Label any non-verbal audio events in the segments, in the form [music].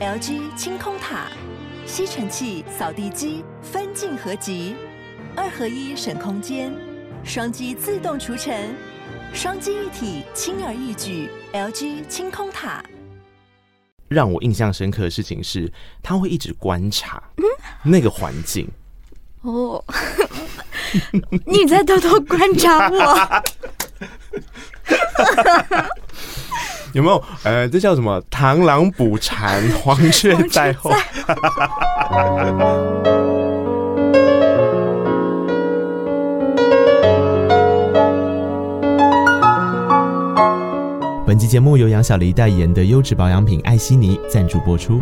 LG 清空塔，吸尘器、扫地机分镜合集，二合一省空间，双击自动除尘，双击一体轻而易举。LG 清空塔。让我印象深刻的事情是，他会一直观察那个环境。哦，[laughs] 你在偷偷观察我？[laughs] [laughs] [laughs] 有没有？呃，这叫什么？螳螂捕蝉，[laughs] 黄雀在后。[laughs] 本期节目由杨小黎代言的优质保养品艾希尼赞助播出。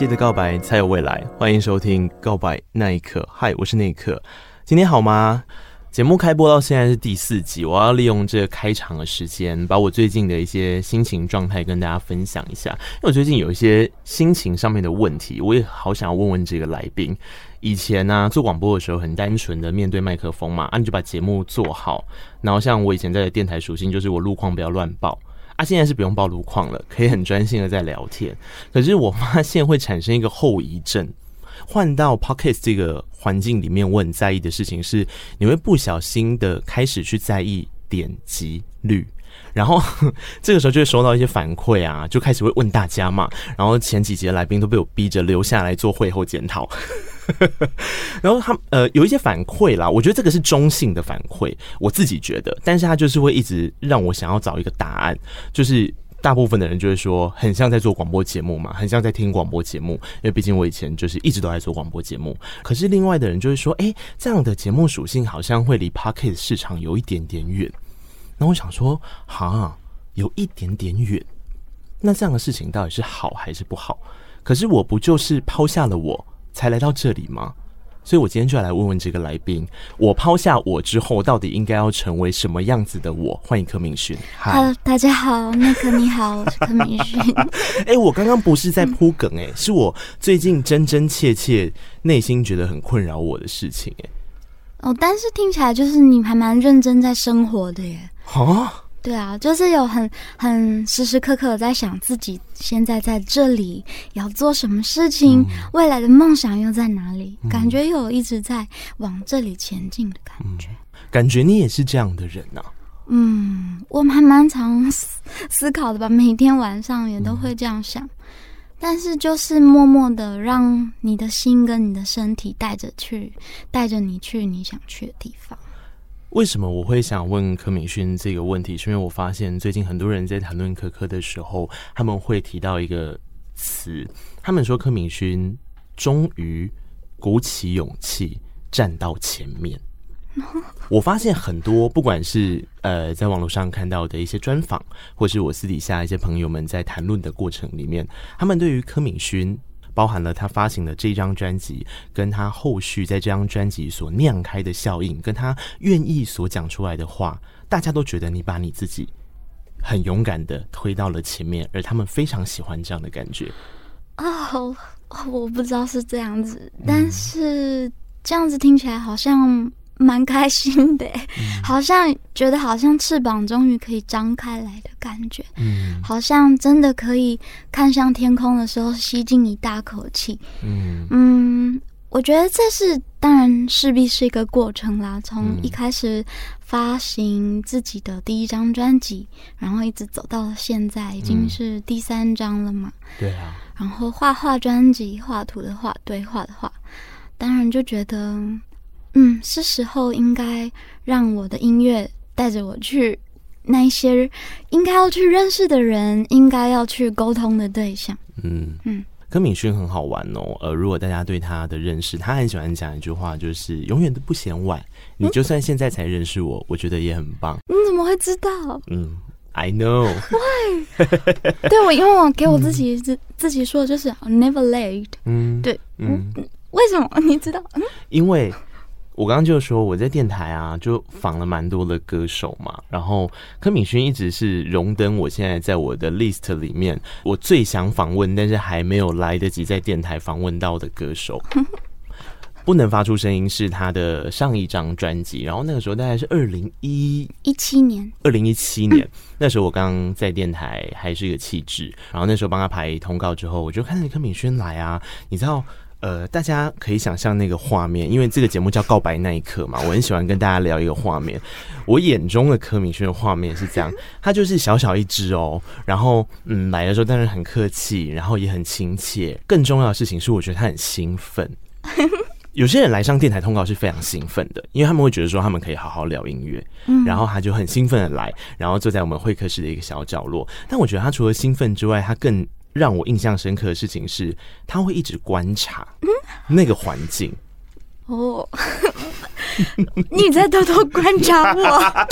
记得告白才有未来，欢迎收听《告白那一刻》。嗨，我是那一刻，今天好吗？节目开播到现在是第四集，我要利用这个开场的时间，把我最近的一些心情状态跟大家分享一下。因为我最近有一些心情上面的问题，我也好想要问问这个来宾。以前呢、做广播的时候很单纯的面对麦克风嘛，啊，你就把节目做好。然后像我以前在电台属性就是我路况不要乱报。他、现在是不用报路况了，可以很专心的在聊天。可是我发现会产生一个后遗症，换到 Pocket 这个环境里面，我很在意的事情是，你会不小心的开始去在意点击率，然后 [laughs] 这个时候就会收到一些反馈啊，就开始会问大家嘛。然后前几节来宾都被我逼着留下来做会后检讨。[laughs] 然后他呃有一些反馈啦，我觉得这个是中性的反馈，我自己觉得，但是他就是会一直让我想要找一个答案，就是大部分的人就会说很像在做广播节目嘛，很像在听广播节目，因为毕竟我以前就是一直都在做广播节目。可是另外的人就会说，哎，这样的节目属性好像会离 Podcast 市场有一点点远。那我想说，哈，有一点点远，那这样的事情到底是好还是不好？可是我不就是抛下了我？才来到这里吗？所以我今天就要来问问这个来宾：我抛下我之后，到底应该要成为什么样子的我？欢迎柯明勋。Hello，大家好，那个你好，我是柯明勋。[laughs] 哎、欸，我刚刚不是在铺梗、欸，哎、嗯，是我最近真真切切内心觉得很困扰我的事情、欸，哎。哦，但是听起来就是你还蛮认真在生活的耶。啊？对啊，就是有很很时时刻刻在想自己现在在这里要做什么事情，嗯、未来的梦想又在哪里？嗯、感觉有一直在往这里前进的感觉。嗯、感觉你也是这样的人呢、啊？嗯，我还蛮常思思考的吧，每天晚上也都会这样想。但是就是默默的让你的心跟你的身体带着去，带着你去你想去的地方。为什么我会想问柯敏勋这个问题？是因为我发现最近很多人在谈论可可的时候，他们会提到一个词，他们说柯敏勋终于鼓起勇气站到前面。[laughs] 我发现很多，不管是呃在网络上看到的一些专访，或是我私底下一些朋友们在谈论的过程里面，他们对于柯敏勋。包含了他发行的这张专辑，跟他后续在这张专辑所酿开的效应，跟他愿意所讲出来的话，大家都觉得你把你自己很勇敢的推到了前面，而他们非常喜欢这样的感觉。哦，我不知道是这样子，但是这样子听起来好像。蛮开心的，嗯，好像觉得好像翅膀终于可以张开来的感觉，嗯，好像真的可以看向天空的时候吸进一大口气，嗯。嗯，我觉得这是当然势必是一个过程啦，从一开始发行自己的第一张专辑，然后一直走到了现在，已经是第三张了嘛，对啊，然后画画专辑，画图的画，对，画的画，当然就觉得。嗯，是时候应该让我的音乐带着我去那一些应该要去认识的人，应该要去沟通的对象。嗯嗯，柯敏勋很好玩哦。呃，如果大家对他的认识，他很喜欢讲一句话，就是永远都不嫌晚。你就算现在才认识我，我觉得也很棒。你怎么会知道？嗯，I know。[laughs] 对我，因为我给我自己自、嗯、自己说的就是 never late。嗯，对，嗯，为什么？[laughs] 你知道？嗯，因为。我刚刚就说我在电台啊，就访了蛮多的歌手嘛，然后柯敏勋一直是荣登我现在在我的 list 里面，我最想访问但是还没有来得及在电台访问到的歌手。不 [laughs] 不能发出声音是他的上一张专辑，然后那个时候大概是二零一一七年，二零一七年、嗯、那时候我刚在电台还是一个气质，然后那时候帮他排通告之后，我就看到柯敏轩来啊，你知道。呃，大家可以想象那个画面，因为这个节目叫《告白那一刻》嘛，我很喜欢跟大家聊一个画面。我眼中的柯敏轩的画面是这样，他就是小小一只哦，然后嗯，来的时候当然很客气，然后也很亲切。更重要的事情是，我觉得他很兴奋。有些人来上电台通告是非常兴奋的，因为他们会觉得说他们可以好好聊音乐，然后他就很兴奋的来，然后坐在我们会客室的一个小角落。但我觉得他除了兴奋之外，他更让我印象深刻的事情是，他会一直观察那个环境。哦，[laughs] 你在偷偷观察我？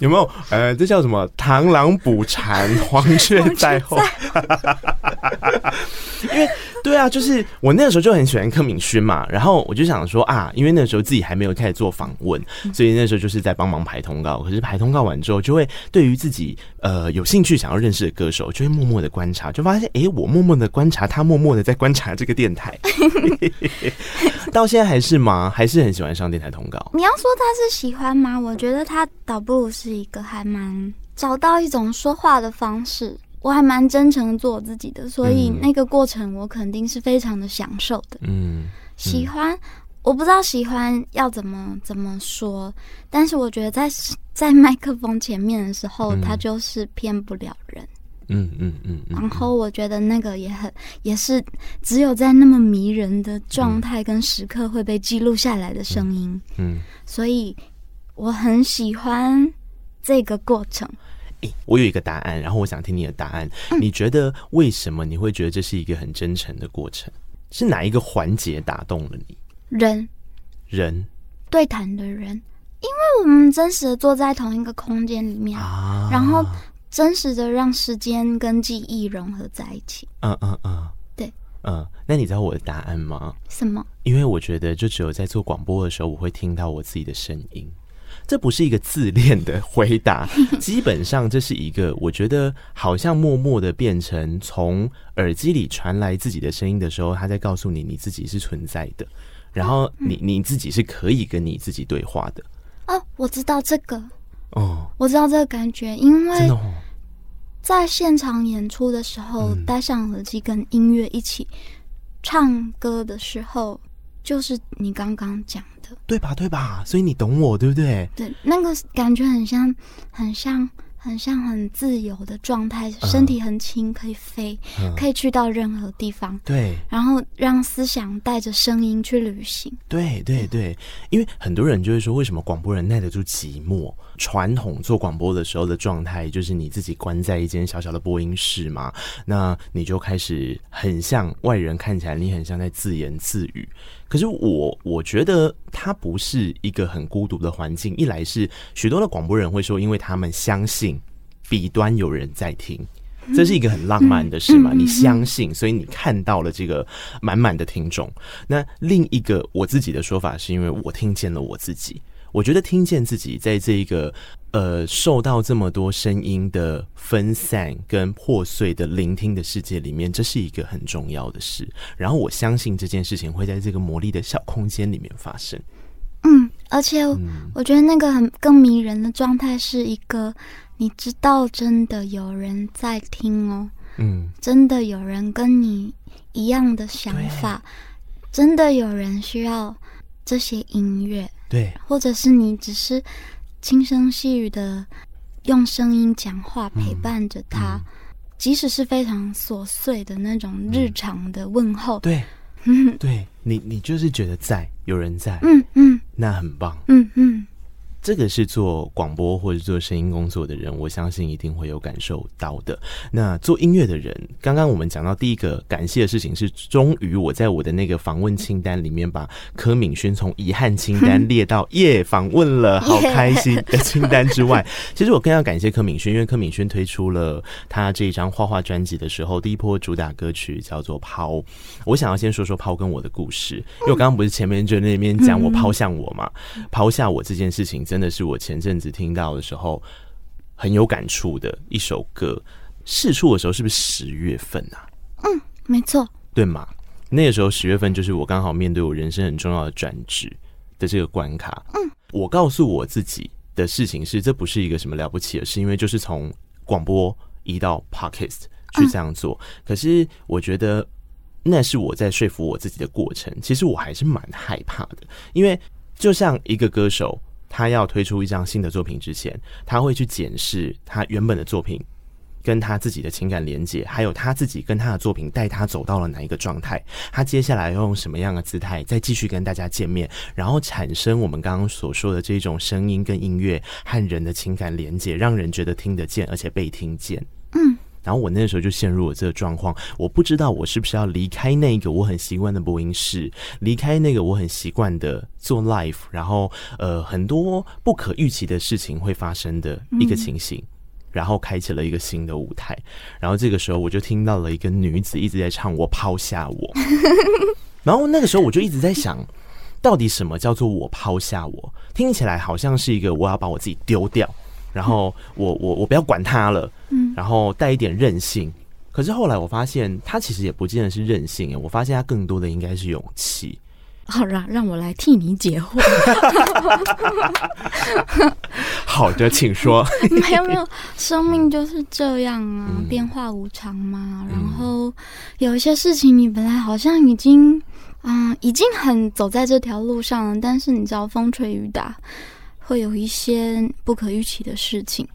有没有？呃，这叫什么？螳螂捕蝉，黄雀在后。[laughs] 因为。[laughs] 对啊，就是我那个时候就很喜欢柯敏勋嘛，然后我就想说啊，因为那个时候自己还没有开始做访问，所以那时候就是在帮忙排通告。可是排通告完之后，就会对于自己呃有兴趣想要认识的歌手，就会默默的观察，就发现哎，我默默的观察，他默默的在观察这个电台。[laughs] 到现在还是吗？还是很喜欢上电台通告？你要说他是喜欢吗？我觉得他倒不如是一个还蛮找到一种说话的方式。我还蛮真诚做我自己的，所以那个过程我肯定是非常的享受的。嗯，喜欢，我不知道喜欢要怎么怎么说，但是我觉得在在麦克风前面的时候，他就是骗不了人。嗯嗯嗯。然后我觉得那个也很也是只有在那么迷人的状态跟时刻会被记录下来的声音。嗯，所以我很喜欢这个过程。欸，我有一个答案，然后我想听你的答案。你觉得为什么你会觉得这是一个很真诚的过程？是哪一个环节打动了你？人，人，对谈的人，因为我们真实的坐在同一个空间里面，啊，然后真实的让时间跟记忆融合在一起。嗯嗯嗯，对，嗯。那你知道我的答案吗？什么？因为我觉得，就只有在做广播的时候，我会听到我自己的声音。这不是一个自恋的回答，[laughs] 基本上这是一个我觉得好像默默的变成从耳机里传来自己的声音的时候，他在告诉你你自己是存在的，然后你你自己是可以跟你自己对话的。哦，我知道这个。哦，我知道这个感觉，因为在现场演出的时候，戴上耳机跟音乐一起唱歌的时候，就是你刚刚讲的。对吧？对吧？所以你懂我，对不对？对，那个感觉很像，很像，很像很自由的状态，身体很轻，可以飞，嗯，可以去到任何地方。对，然后让思想带着声音去旅行。对对对，因为很多人就会说，为什么广播人耐得住寂寞？传统做广播的时候的状态，就是你自己关在一间小小的播音室嘛，那你就开始很像外人看起来，你很像在自言自语。可是我我觉得它不是一个很孤独的环境。一来是许多的广播人会说，因为他们相信彼端有人在听，这是一个很浪漫的事嘛。你相信，所以你看到了这个满满的听众。那另一个我自己的说法是因为我听见了我自己。我觉得听见自己在这一个呃受到这么多声音的分散跟破碎的聆听的世界里面，这是一个很重要的事。然后我相信这件事情会在这个魔力的小空间里面发生。嗯，而且我觉得那个很更迷人的状态是一个，你知道真的有人在听哦，嗯，真的有人跟你一样的想法，真的有人需要这些音乐。对，或者是你只是轻声细语的用声音讲话陪伴着他，嗯。嗯，即使是非常琐碎的那种日常的问候，嗯、对，对你，你就是觉得在有人在，嗯嗯，那很棒，嗯嗯。这个是做广播或者做声音工作的人，我相信一定会有感受到的。那做音乐的人，刚刚我们讲到第一个感谢的事情是，终于我在我的那个访问清单里面把柯敏轩从遗憾清单列到耶访问了，[laughs] 好开心 [laughs] 的清单之外，其实我更要感谢柯敏轩，因为柯敏轩推出了他这一张画画专辑的时候，第一波主打歌曲叫做《抛》。我想要先说说抛跟我的故事，因为我刚刚不是前面就那边讲我抛向我嘛，抛下我这件事情。真的是我前阵子听到的时候很有感触的一首歌。试出的时候是不是十月份啊？嗯，没错，对吗？那个时候十月份就是我刚好面对我人生很重要的转职的这个关卡。嗯，我告诉我自己的事情是，这不是一个什么了不起的事，因为就是从广播移到 Podcast 去这样做。可是我觉得那是我在说服我自己的过程。其实我还是蛮害怕的，因为就像一个歌手，他要推出一张新的作品之前，他会去检视他原本的作品。跟他自己的情感连接，还有他自己跟他的作品带他走到了哪一个状态，他接下来要用什么样的姿态再继续跟大家见面，然后产生我们刚刚所说的这种声音跟音乐和人的情感连接，让人觉得听得见而且被听见。嗯，然后我那时候就陷入了这个状况，我不知道我是不是要离开那个我很习惯的播音室，离开那个我很习惯的做 live，然后呃很多不可预期的事情会发生的一个情形。嗯然后开启了一个新的舞台，然后这个时候我就听到了一个女子一直在唱“我抛下我”，[laughs] 然后那个时候我就一直在想，到底什么叫做“我抛下我”？听起来好像是一个我要把我自己丢掉，然后我我我不要管他了，嗯，然后带一点任性。可是后来我发现，他其实也不见得是任性，我发现他更多的应该是勇气。好，让让我来替你解惑。[laughs] 好的，请说。[laughs] 没有没有，生命就是这样啊，嗯、变化无常嘛。然后有一些事情，你本来好像已经，嗯、呃，已经很走在这条路上了，但是你知道，风吹雨打，会有一些不可预期的事情。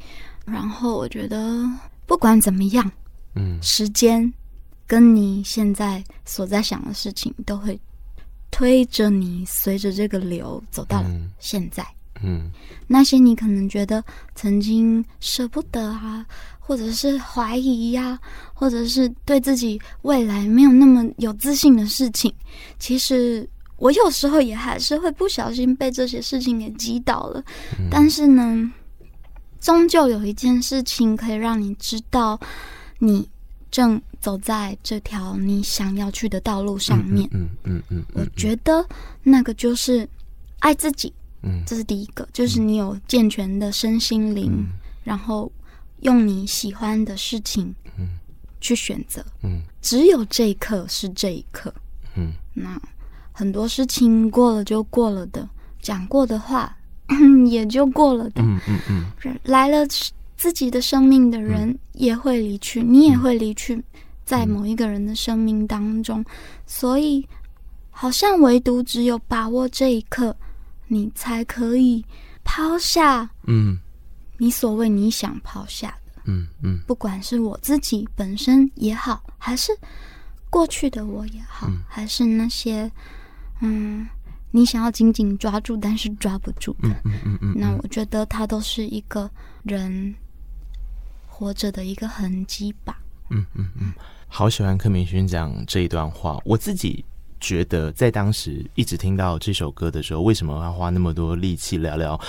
然后我觉得，不管怎么样，嗯，时间跟你现在所在想的事情都会。推着你，随着这个流走到现在。嗯，嗯，那些你可能觉得曾经舍不得啊，或者是怀疑呀、啊，或者是对自己未来没有那么有自信的事情，其实我有时候也还是会不小心被这些事情给击倒了。嗯、但是呢，终究有一件事情可以让你知道，你正。走在这条你想要去的道路上面，嗯嗯嗯，我觉得那个就是爱自己，嗯，这是第一个，就是你有健全的身心灵，然后用你喜欢的事情，嗯，去选择，嗯，只有这一刻是这一刻，嗯，那很多事情过了就过了的，讲过的话 [coughs] 也就过了的，嗯嗯嗯，来了自己的生命的人也会离去，你也会离去。在某一个人的生命当中，所以好像唯独只有把握这一刻，你才可以抛下，嗯，你所谓你想抛下的，嗯嗯，不管是我自己本身也好，还是过去的我也好，还是那些嗯，你想要紧紧抓住但是抓不住的，嗯嗯嗯，那我觉得它都是一个人活着的一个痕迹吧，嗯嗯嗯。好喜欢柯明勋讲这一段话。我自己觉得，在当时一直听到这首歌的时候，为什么要花那么多力气聊聊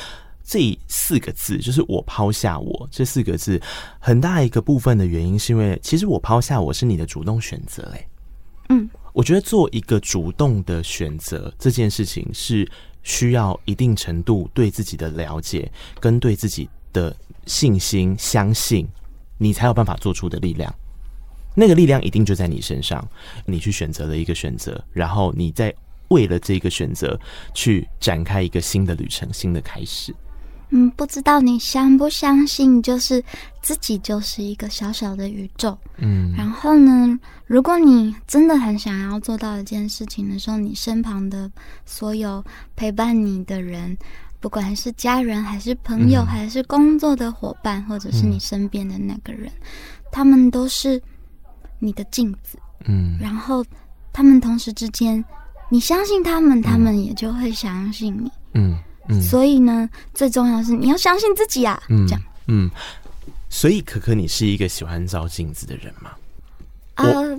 这四个字？就是“我抛下我”这四个字，很大一个部分的原因是因为，其实“我抛下我”是你的主动选择。哎，嗯，我觉得做一个主动的选择这件事情，是需要一定程度对自己的了解跟对自己的信心、相信，你才有办法做出的力量。那个力量一定就在你身上，你去选择了一个选择，然后你再为了这个选择去展开一个新的旅程、新的开始。嗯，不知道你相不相信，就是自己就是一个小小的宇宙。嗯，然后呢，如果你真的很想要做到一件事情的时候，你身旁的所有陪伴你的人，不管是家人还是朋友，还是工作的伙伴，或者是你身边的那个人，他们都是。你的镜子，嗯，然后他们同时之间，你相信他们，他们也就会相信你，嗯嗯。所以呢，最重要的是你要相信自己啊，嗯、这样，嗯。所以可可，你是一个喜欢照镜子的人吗？我、uh,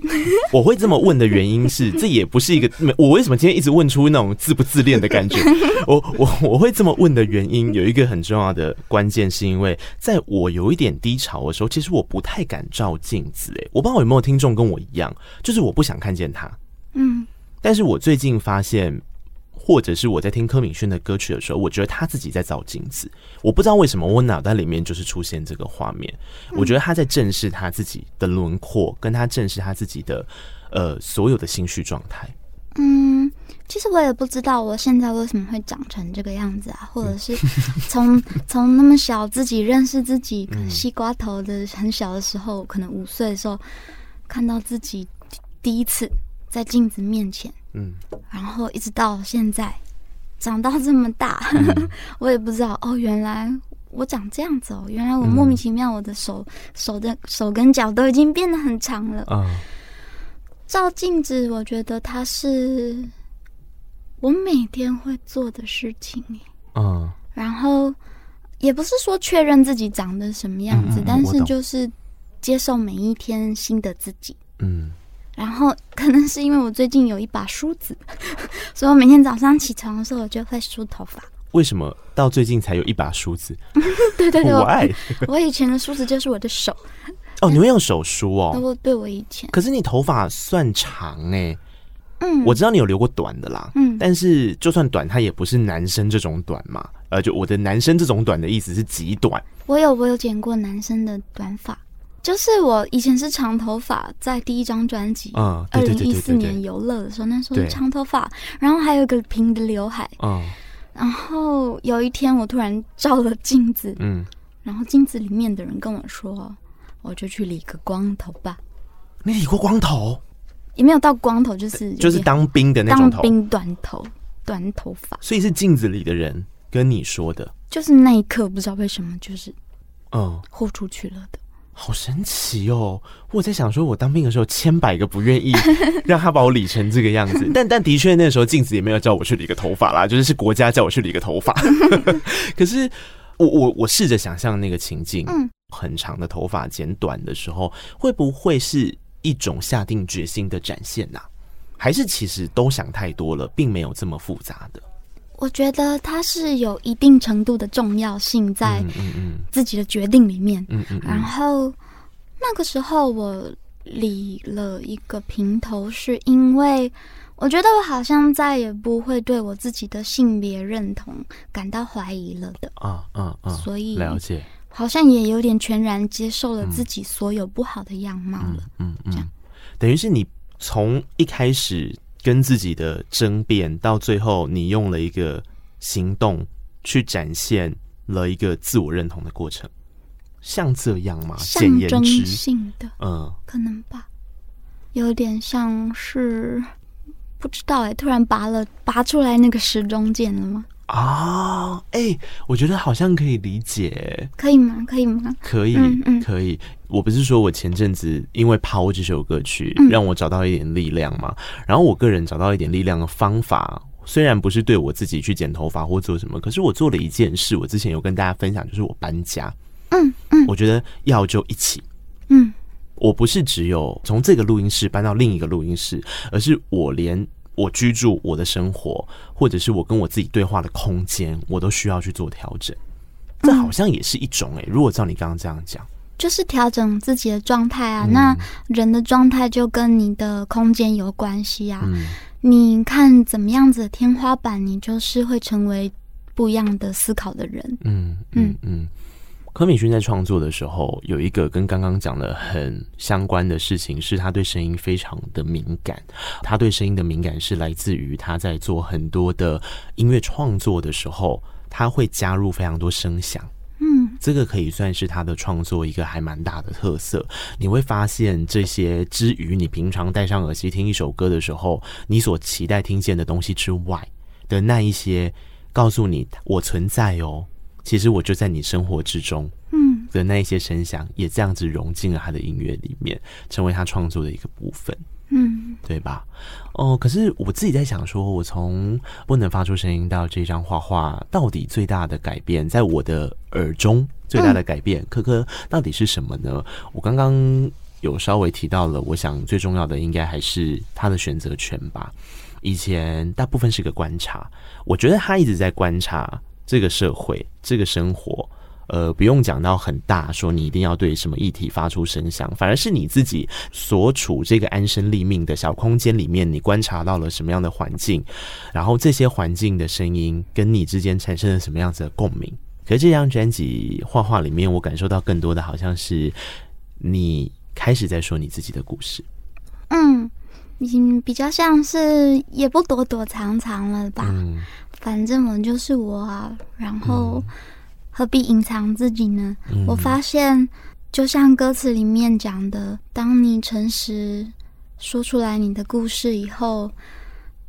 我会这么问的原因是，这也不是一个 [laughs] 我为什么今天一直问出那种自不自恋的感觉。[laughs] 我我我会这么问的原因有一个很重要的关键，是因为在我有一点低潮的时候，其实我不太敢照镜子。哎，我不知道有没有听众跟我一样，就是我不想看见他。嗯，但是我最近发现，或者是我在听柯敏轩的歌曲的时候，我觉得他自己在照镜子。我不知道为什么我脑袋里面就是出现这个画面。我觉得他在正视他自己的轮廓，跟他正视他自己的呃所有的心绪状态。嗯，其实我也不知道我现在为什么会长成这个样子啊，或者是 [laughs] 从从那么小自己认识自己，西瓜头的很小的时候，可能五岁的时候看到自己第一次在镜子面前，嗯，然后一直到现在长到这么大，嗯、[laughs] 我也不知道哦，原来我长这样子哦，原来我莫名其妙，我的手、嗯、手的手跟脚都已经变得很长了。啊。照镜子，我觉得它是我每天会做的事情。嗯，然后也不是说确认自己长得什么样子，嗯嗯、但是就是接受每一天新的自己。嗯，然后可能是因为我最近有一把梳子，[laughs] 所以我每天早上起床的时候，我就会梳头发。为什么到最近才有一把梳子？[laughs] 对对对，我爱 [laughs] 我以前的梳子就是我的手。哦，你会用手梳哦？我对我以前，可是你头发算长哎、欸，嗯，我知道你有留过短的啦，嗯，但是就算短，它也不是男生这种短嘛，呃，就我的男生这种短的意思是极短。我有我有剪过男生的短发，就是我以前是长头发，在第一张专辑，嗯，二零一四年游乐的时候，那时候是长头发，然后还有一个平的刘海，嗯，然后有一天我突然照了镜子，嗯，然后镜子里面的人跟我说。我就去理个光头吧。你理过光头？也没有到光头，就是就是当兵的那种头，当兵短头短头发。所以是镜子里的人跟你说的。就是那一刻，不知道为什么，就是嗯，豁出去了的。好神奇哦！我在想说，我当兵的时候，千百个不愿意 [laughs] 让他把我理成这个样子，但但的确那时候镜子也没有叫我去理个头发啦，就是是国家叫我去理个头发。[laughs] 可是我我我试着想象那个情境，嗯。很长的头发剪短的时候，会不会是一种下定决心的展现呢？还是其实都想太多了，并没有这么复杂的？我觉得它是有一定程度的重要性在自己的决定里面。嗯嗯。然后那个时候我理了一个平头，是因为我觉得我好像再也不会对我自己的性别认同感到怀疑了的。啊啊啊！所以了解。好像也有点全然接受了自己所有不好的样貌了，嗯嗯，这样等于是你从一开始跟自己的争辩，到最后你用了一个行动去展现了一个自我认同的过程，像这样吗？象征性的，嗯，可能吧，有点像是不知道哎，突然拔了拔出来那个时钟剑了吗？啊，哎、欸，我觉得好像可以理解，可以吗？可以吗？可以，嗯嗯、可以。我不是说我前阵子因为《抛》这首歌曲，让我找到一点力量嘛。嗯、然后我个人找到一点力量的方法，虽然不是对我自己去剪头发或做什么，可是我做了一件事。我之前有跟大家分享，就是我搬家。嗯嗯，我觉得要就一起。嗯，我不是只有从这个录音室搬到另一个录音室，而是我连。我居住、我的生活，或者是我跟我自己对话的空间，我都需要去做调整。这好像也是一种诶、欸，如果照你刚刚这样讲，就是调整自己的状态啊。嗯、那人的状态就跟你的空间有关系啊。嗯、你看怎么样子的天花板，你就是会成为不一样的思考的人。嗯嗯嗯。嗯柯敏勋在创作的时候，有一个跟刚刚讲的很相关的事情，是他对声音非常的敏感。他对声音的敏感是来自于他在做很多的音乐创作的时候，他会加入非常多声响。嗯，这个可以算是他的创作一个还蛮大的特色。你会发现，这些之于你平常戴上耳机听一首歌的时候，你所期待听见的东西之外的那一些，告诉你我存在哦。其实我就在你生活之中，嗯，的那一些声响也这样子融进了他的音乐里面，成为他创作的一个部分，嗯，对吧？哦，可是我自己在想说，我从不能发出声音到这张画画，到底最大的改变，在我的耳中最大的改变，科科到底是什么呢？我刚刚有稍微提到了，我想最重要的应该还是他的选择权吧。以前大部分是个观察，我觉得他一直在观察。这个社会，这个生活，呃，不用讲到很大，说你一定要对什么议题发出声响，反而是你自己所处这个安身立命的小空间里面，你观察到了什么样的环境，然后这些环境的声音跟你之间产生了什么样子的共鸣。可是这张专辑画画里面，我感受到更多的好像是你开始在说你自己的故事。嗯，你比较像是也不躲躲藏藏了吧？嗯，反正我就是我啊，然后何必隐藏自己呢？嗯，我发现，就像歌词里面讲的，当你诚实说出来你的故事以后，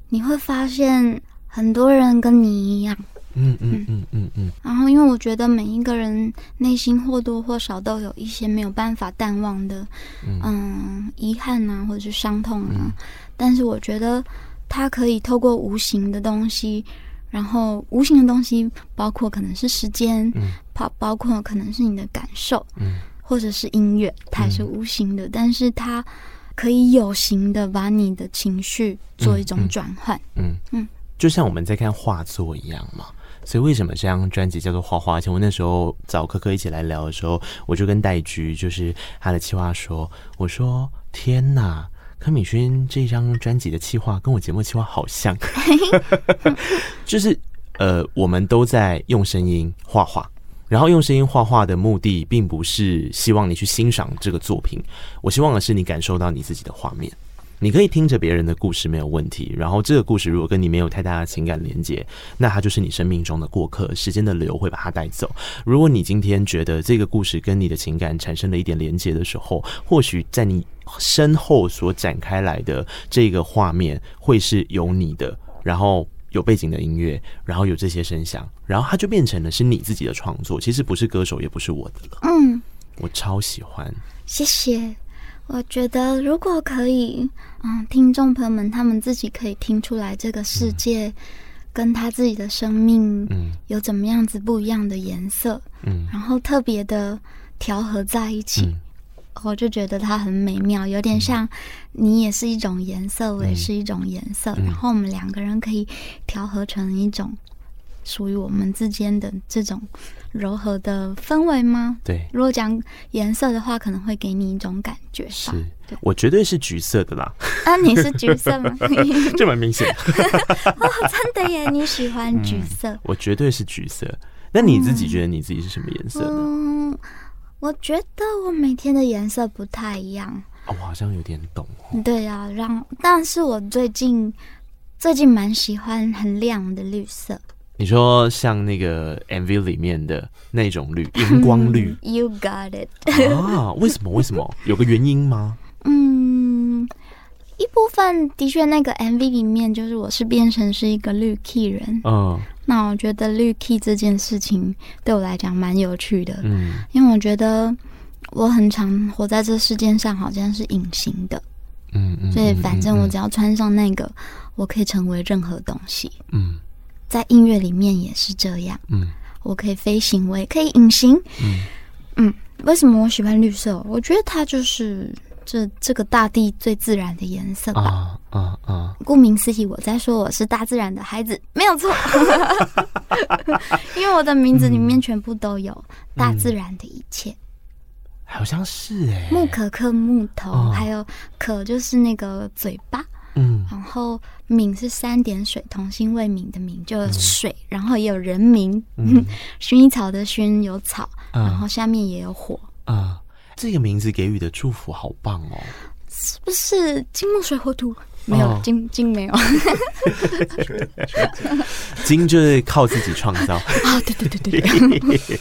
你会发现很多人跟你一样。嗯嗯嗯嗯嗯。然后，因为我觉得每一个人内心或多或少都有一些没有办法淡忘的，嗯，嗯，遗憾啊，或者是伤痛啊。嗯。但是，我觉得它可以透过无形的东西，然后无形的东西包括可能是时间，嗯，包包括可能是你的感受，嗯，或者是音乐，它也是无形的，嗯。但是它可以有形的把你的情绪做一种转换。嗯嗯，嗯，就像我们在看画作一样嘛。所以为什么这张专辑叫做《画画》？而且我那时候找柯柯一起来聊的时候，我就跟戴菊，就是他的企划说：“我说天哪，柯旻薰这张专辑的企划跟我节目企划好像，[laughs] 就是呃，我们都在用声音画画，然后用声音画画的目的，并不是希望你去欣赏这个作品，我希望的是你感受到你自己的画面。”你可以听着别人的故事没有问题，然后这个故事如果跟你没有太大的情感连接，那它就是你生命中的过客，时间的流会把它带走。如果你今天觉得这个故事跟你的情感产生了一点连接的时候，或许在你身后所展开来的这个画面会是有你的，然后有背景的音乐，然后有这些声响，然后它就变成了是你自己的创作，其实不是歌手，也不是我的了。嗯，我超喜欢，谢谢。我觉得如果可以，嗯，听众朋友们他们自己可以听出来这个世界跟他自己的生命，嗯，有怎么样子不一样的颜色，嗯，然后特别的调和在一起，嗯，我就觉得它很美妙，有点像你也是一种颜色，我也是一种颜色，然后我们两个人可以调和成一种属于我们之间的这种。柔和的氛围吗？对，如果讲颜色的话，可能会给你一种感觉。是，我绝对是橘色的啦。啊，你是橘色吗？[laughs] 这蛮明显。[laughs] 哦，真的耶，你喜欢橘色？我绝对是橘色。那你自己觉得你自己是什么颜色呢？嗯，我觉得我每天的颜色不太一样。哦，我好像有点懂哦。对啊，让，但是我最近最近蛮喜欢很亮的绿色。你说像那个 MV 里面的那种绿，[laughs] 荧光绿。You got it [laughs] 啊？为什么？为什么？有个原因吗？[laughs] 嗯，一部分的确，那个 MV 里面就是我是变成是一个绿 key 人。嗯，那我觉得绿 key 这件事情对我来讲蛮有趣的。嗯，因为我觉得我很常活在这世界上，好像是隐形的。嗯嗯，所以反正我只要穿上那个，我可以成为任何东西。嗯。在音乐里面也是这样，嗯，我可以飞行，我也可以隐形，嗯嗯。为什么我喜欢绿色？我觉得它就是这这个大地最自然的颜色吧。啊啊啊！顾名思义，我在说我是大自然的孩子，没有错。[laughs] 因为我的名字里面全部都有大自然的一切，好像是哎。木可克木头，还有可就是那个嘴巴。嗯，然后敏是三点水，童心未泯的敏就是水，嗯、然后也有人名，嗯，[laughs] 薰衣草的薰有草，嗯，然后下面也有火。啊，嗯。这个名字给予的祝福好棒哦，是不是金木水火土？没有，哦，金金没有，金就是靠自己创造啊！[laughs] 对对对对。[laughs]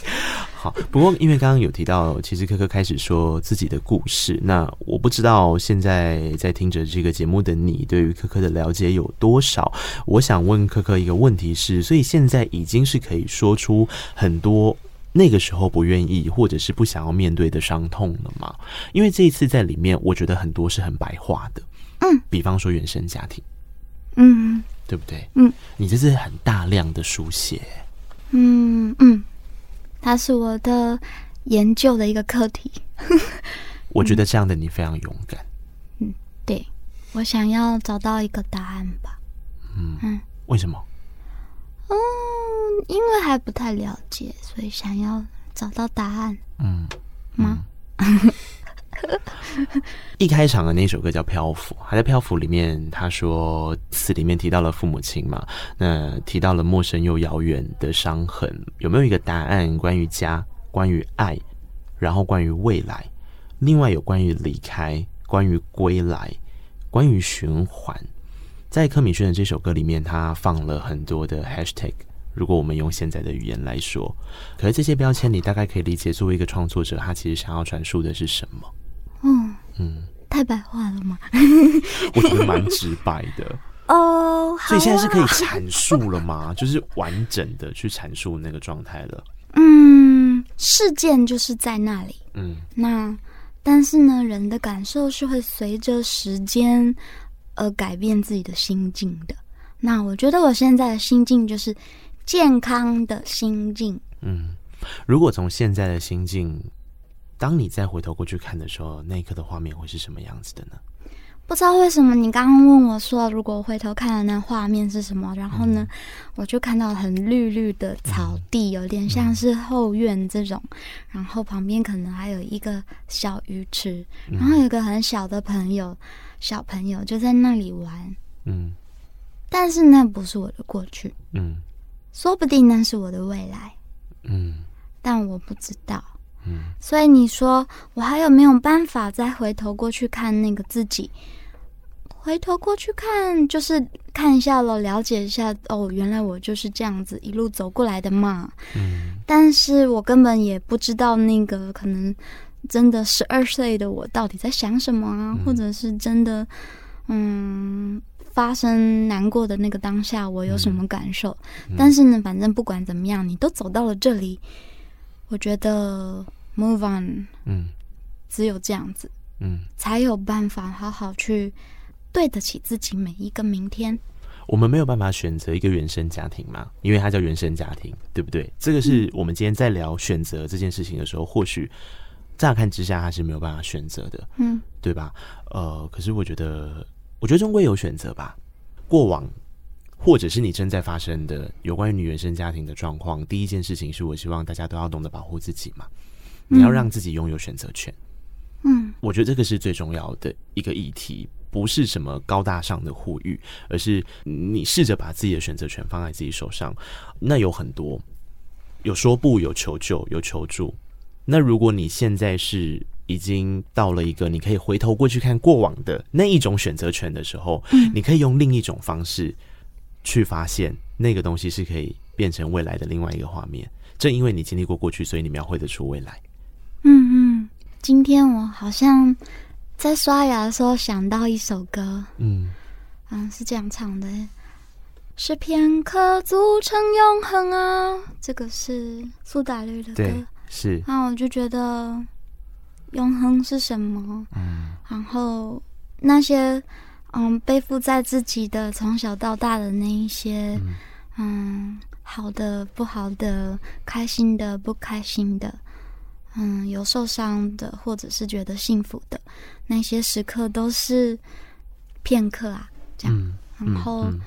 好，不过因为刚刚有提到，其实柯柯开始说自己的故事。那我不知道现在在听着这个节目的你，对于柯柯的了解有多少？我想问柯柯一个问题是：所以现在已经是可以说出很多那个时候不愿意或者是不想要面对的伤痛了吗？因为这一次在里面，我觉得很多是很白话的。嗯，比方说原生家庭，嗯，对不对？嗯，你这是很大量的书写。嗯嗯。它是我的研究的一个课题。[laughs] 我觉得这样的你非常勇敢。嗯，对，我想要找到一个答案吧。嗯嗯，为什么？嗯，因为还不太了解，所以想要找到答案。嗯，吗？嗯 [laughs] [laughs] 一开场的那首歌叫《漂浮》，还在《漂浮》里面，他说词里面提到了父母亲嘛，那提到了陌生又遥远的伤痕，有没有一个答案？关于家，关于爱，然后关于未来，另外有关于离开，关于归来，关于循环。在柯泯轩的这首歌里面，他放了很多的 hashtag。如果我们用现在的语言来说，可是这些标签，你大概可以理解，作为一个创作者，他其实想要传输的是什么？嗯嗯，太白话了吗？[laughs] 我觉得蛮直白的哦。所以现在是可以阐述了吗？[laughs] 就是完整的去阐述那个状态了。嗯，事件就是在那里。嗯，那但是呢，人的感受是会随着时间而改变自己的心境的。那我觉得我现在的心境就是健康的心境。嗯，如果从现在的心境，当你再回头过去看的时候，那一刻的画面会是什么样子的呢？不知道为什么你刚刚问我说，如果回头看的那画面是什么，然后呢，嗯、我就看到很绿绿的草地，有点像是后院这种，嗯、然后旁边可能还有一个小鱼池，嗯、然后有一个很小的朋友，小朋友就在那里玩。嗯，但是那不是我的过去。嗯，说不定那是我的未来。嗯，但我不知道。嗯，所以你说我还有没有办法再回头过去看那个自己？回头过去看，就是看一下了，了解一下哦，原来我就是这样子一路走过来的嘛。嗯，但是我根本也不知道那个可能真的十二岁的我到底在想什么啊，嗯，或者是真的嗯发生难过的那个当下我有什么感受？嗯，但是呢，反正不管怎么样，你都走到了这里。我觉得 move on，嗯，只有这样子，嗯，才有办法好好去对得起自己每一个明天。我们没有办法选择一个原生家庭嘛，因为它叫原生家庭，对不对？这个是我们今天在聊选择这件事情的时候，或许乍看之下它是没有办法选择的，嗯，对吧？呃，可是我觉得，我觉得终归有选择吧，过往。或者是你正在发生的有关于你原生家庭的状况，第一件事情是我希望大家都要懂得保护自己嘛，你要让自己拥有选择权。嗯，我觉得这个是最重要的一个议题，不是什么高大上的呼吁，而是你试着把自己的选择权放在自己手上。那有很多，有说不，有求救，有求助。那如果你现在是已经到了一个你可以回头过去看过往的那一种选择权的时候，你可以用另一种方式。去发现那个东西是可以变成未来的另外一个画面。正因为你经历过过去，所以你描绘得出未来。嗯嗯，今天我好像在刷牙的时候想到一首歌，嗯嗯，是这样唱的：是片刻组成永恒啊。这个是苏打绿的歌，是。那我就觉得永恒是什么？嗯，然后那些。嗯，背负在自己的从小到大的那一些，嗯，嗯，好的、不好的、开心的、不开心的，嗯，有受伤的，或者是觉得幸福的那些时刻，都是片刻啊，这样。然后，嗯、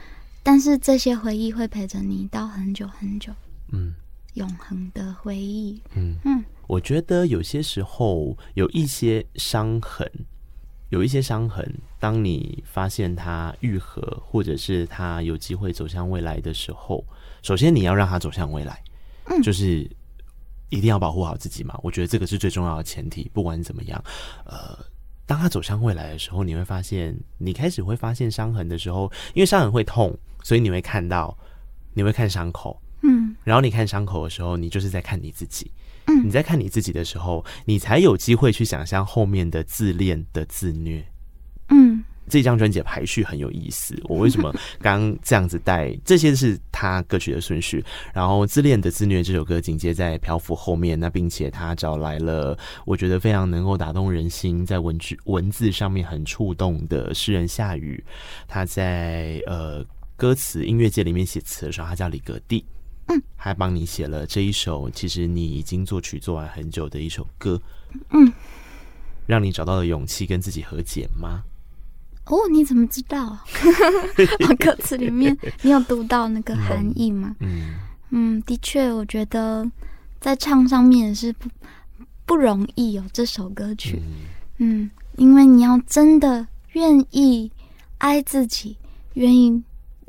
但是这些回忆会陪着你到很久很久，嗯，永恒的回忆。嗯嗯，我觉得有些时候有一些伤痕。有一些伤痕，当你发现它愈合，或者是它有机会走向未来的时候，首先你要让它走向未来，嗯，就是一定要保护好自己嘛。我觉得这个是最重要的前提。不管怎么样，呃，当它走向未来的时候，你会发现，你开始会发现伤痕的时候，因为伤痕会痛，所以你会看到，你会看伤口，嗯，然后你看伤口的时候，你就是在看你自己。嗯，你在看你自己的时候，你才有机会去想象后面的自恋的自虐。嗯，这张专辑的排序很有意思。我为什么 [laughs] 刚这样子带？这些是他歌曲的顺序。然后，自恋的自虐这首歌紧接在漂浮后面。那并且他找来了我觉得非常能够打动人心，在文字文字上面很触动的诗人夏雨。他在呃歌词音乐界里面写词的时候，他叫李格弟。嗯，还帮你写了这一首，其实你已经作曲做完很久的一首歌。嗯，让你找到了勇气跟自己和解吗？哦，你怎么知道？[laughs] 歌词里面你有读到那个含义吗？[laughs] 嗯嗯，的确，我觉得在唱上面也是不不容易哦。这首歌曲，嗯，因为你要真的愿意爱自己，愿意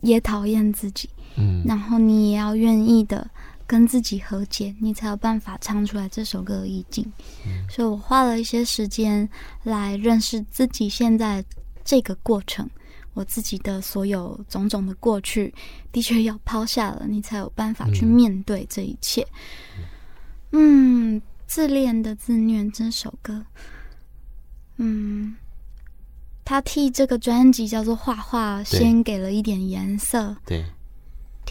也讨厌自己，嗯，然后你也要愿意的跟自己和解，你才有办法唱出来这首歌的意境。嗯，所以我花了一些时间来认识自己，现在这个过程。我自己的所有种种的过去，的确要抛下了，你才有办法去面对这一切。嗯，嗯，自恋的自虐这首歌，嗯，他替这个专辑叫做画画，先给了一点颜色。对，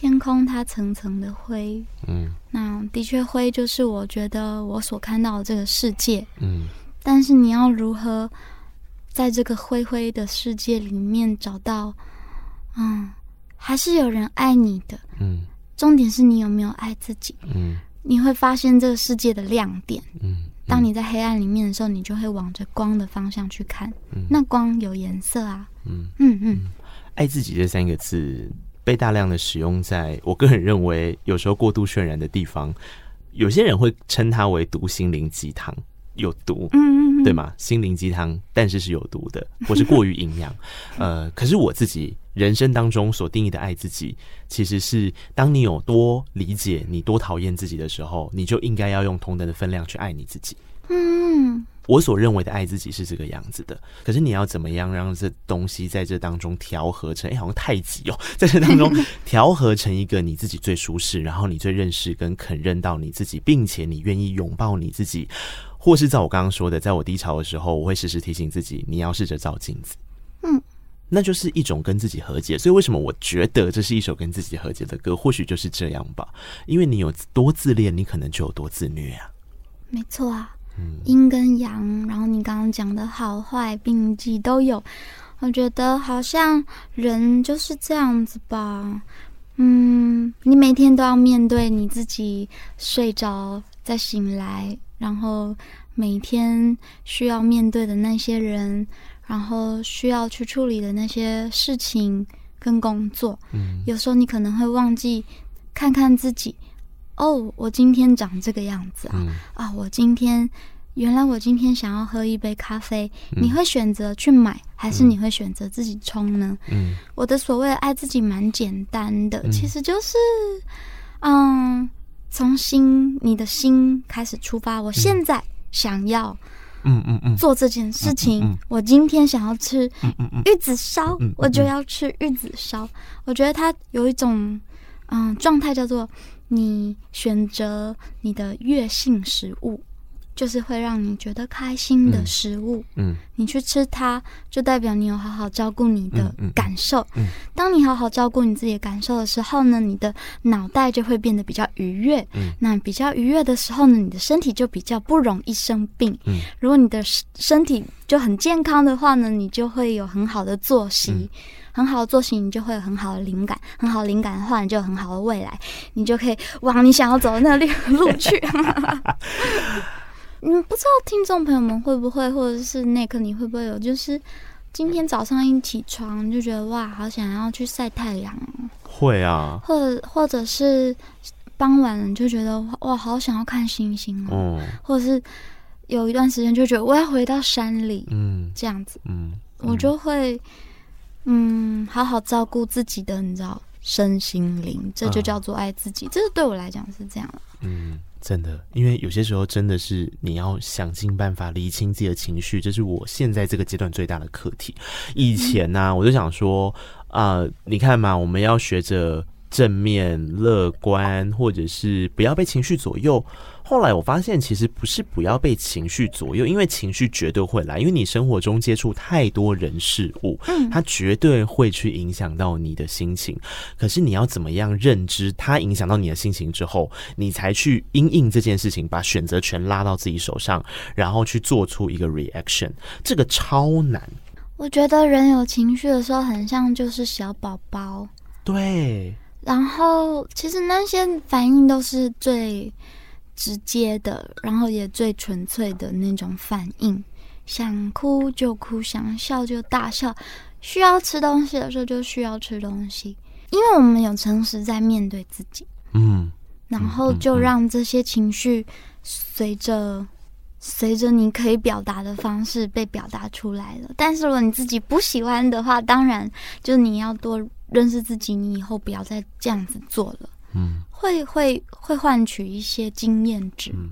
天空它层层的灰，嗯，那的确灰就是我觉得我所看到的这个世界，嗯，但是你要如何？在这个灰灰的世界里面找到，嗯，还是有人爱你的，嗯。重点是你有没有爱自己，嗯。你会发现这个世界的亮点，嗯。当你在黑暗里面的时候，你就会往着光的方向去看，嗯。那光有颜色啊，嗯嗯嗯。爱自己这三个字被大量的使用在我个人认为有时候过度渲染的地方，有些人会称它为毒心灵鸡汤。有毒，嗯嗯，对吗？心灵鸡汤，但是是有毒的，[laughs] 或是过于营养。呃，可是我自己人生当中所定义的爱自己，其实是当你有多理解你多讨厌自己的时候，你就应该要用同等的分量去爱你自己。嗯，我所认为的爱自己是这个样子的。可是你要怎么样让这东西在这当中调和成？哎、欸，好像太极哦，在这当中 [laughs] 调和成一个你自己最舒适，然后你最认识跟肯认到你自己，并且你愿意拥抱你自己。或是在我刚刚说的，在我低潮的时候，我会时时提醒自己，你要试着照镜子。嗯，那就是一种跟自己和解。所以为什么我觉得这是一首跟自己和解的歌？或许就是这样吧。因为你有多自恋，你可能就有多自虐啊。没错啊，嗯，阴跟阳，然后你刚刚讲的好坏并济都有。我觉得好像人就是这样子吧。嗯，你每天都要面对你自己，睡着再醒来。然后每天需要面对的那些人，然后需要去处理的那些事情跟工作，嗯，有时候你可能会忘记看看自己，哦，我今天长这个样子啊，嗯，啊，我今天原来我今天想要喝一杯咖啡，嗯，你会选择去买，还是你会选择自己冲呢？嗯，我的所谓的爱自己蛮简单的，嗯，其实就是，嗯。从心，你的心开始出发。我现在想要，嗯嗯嗯，做这件事情。嗯嗯嗯、我今天想要吃玉子烧，我就要吃玉子烧。我觉得它有一种，嗯，状态叫做你选择你的月性食物。就是会让你觉得开心的食物，嗯，嗯，你去吃它，就代表你有好好照顾你的感受。嗯，嗯，当你好好照顾你自己的感受的时候呢，你的脑袋就会变得比较愉悦。嗯，那比较愉悦的时候呢，你的身体就比较不容易生病。嗯，如果你的身体就很健康的话呢，你就会有很好的作息。嗯很好的作息，你就会有很好的灵感；很好的灵感的话，你就有很好的未来，你就可以往你想要走的那个路去。[laughs] 嗯，不知道听众朋友们会不会，或者是那个你会不会有，就是今天早上一起床就觉得哇，好想要去晒太阳。会啊。或者或者是傍晚就觉得哇，好想要看星星哦。嗯。或者是有一段时间就觉得我要回到山里，嗯，这样子，嗯，我就会嗯好好照顾自己的，你知道，身心灵，这就叫做爱自己。这是对我来讲是这样的，嗯。真的，因为有些时候真的是你要想尽办法理清自己的情绪，这是我现在这个阶段最大的课题。以前呢、我就想说啊、你看嘛，我们要学着正面、乐观，或者是不要被情绪左右。后来我发现，其实不是不要被情绪左右，因为情绪绝对会来，因为你生活中接触太多人事物，嗯，它绝对会去影响到你的心情。可是你要怎么样认知它影响到你的心情之后，你才去因应这件事情，把选择权拉到自己手上，然后去做出一个 reaction，这个超难。我觉得人有情绪的时候，很像就是小宝宝，对。然后其实那些反应都是最。直接的，然后也最纯粹的那种反应，想哭就哭，想笑就大笑，需要吃东西的时候就需要吃东西，因为我们有诚实在面对自己。嗯，然后就让这些情绪随着随着你可以表达的方式被表达出来了。但是如果你自己不喜欢的话，当然就你要多认识自己，你以后不要再这样子做了。嗯，会会会换取一些经验值。嗯，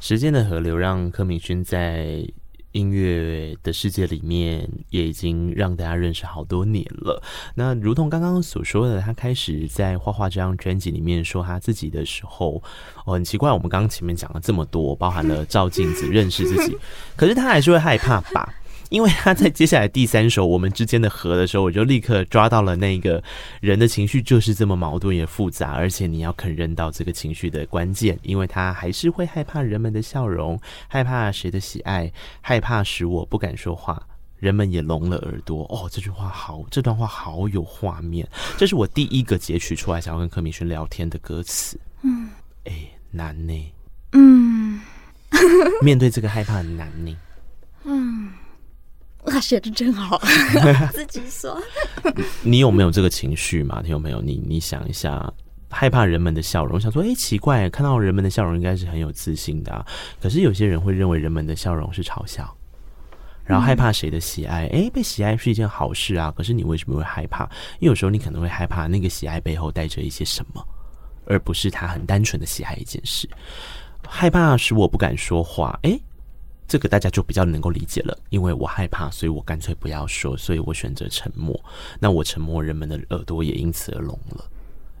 时间的河流让柯敏勋在。音乐的世界里面，也已经让大家认识好多年了。那如同刚刚所说的，他开始在画画这张专辑里面说他自己的时候，哦，很奇怪，我们刚刚前面讲了这么多，包含了照镜子认识自己，[laughs] 可是他还是会害怕吧？因为他在接下来第三首《我们之间的河》的时候，我就立刻抓到了那个人的情绪就是这么矛盾也复杂，而且你要肯认到这个情绪的关键，因为他还是会害怕人们的笑容，害怕谁的喜爱，害怕使我不敢说话，人们也聋了耳朵。哦，这句话好，这段话好有画面，这是我第一个截取出来想要跟柯敏轩聊天的歌词。嗯，哎，难呢？嗯，面对这个害怕很难呢？嗯。他写的真好，[laughs] 自己说。你有没有这个情绪嘛？你有没有？你你想一下，害怕人们的笑容，想说，哎、欸，奇怪，看到人们的笑容应该是很有自信的啊。可是有些人会认为人们的笑容是嘲笑，然后害怕谁的喜爱？哎、欸，被喜爱是一件好事啊。可是你为什么会害怕？因为有时候你可能会害怕那个喜爱背后带着一些什么，而不是他很单纯的喜爱一件事。害怕使我不敢说话。哎、欸。这个大家就比较能够理解了，因为我害怕，所以我干脆不要说，所以我选择沉默。那我沉默，人们的耳朵也因此而聋了，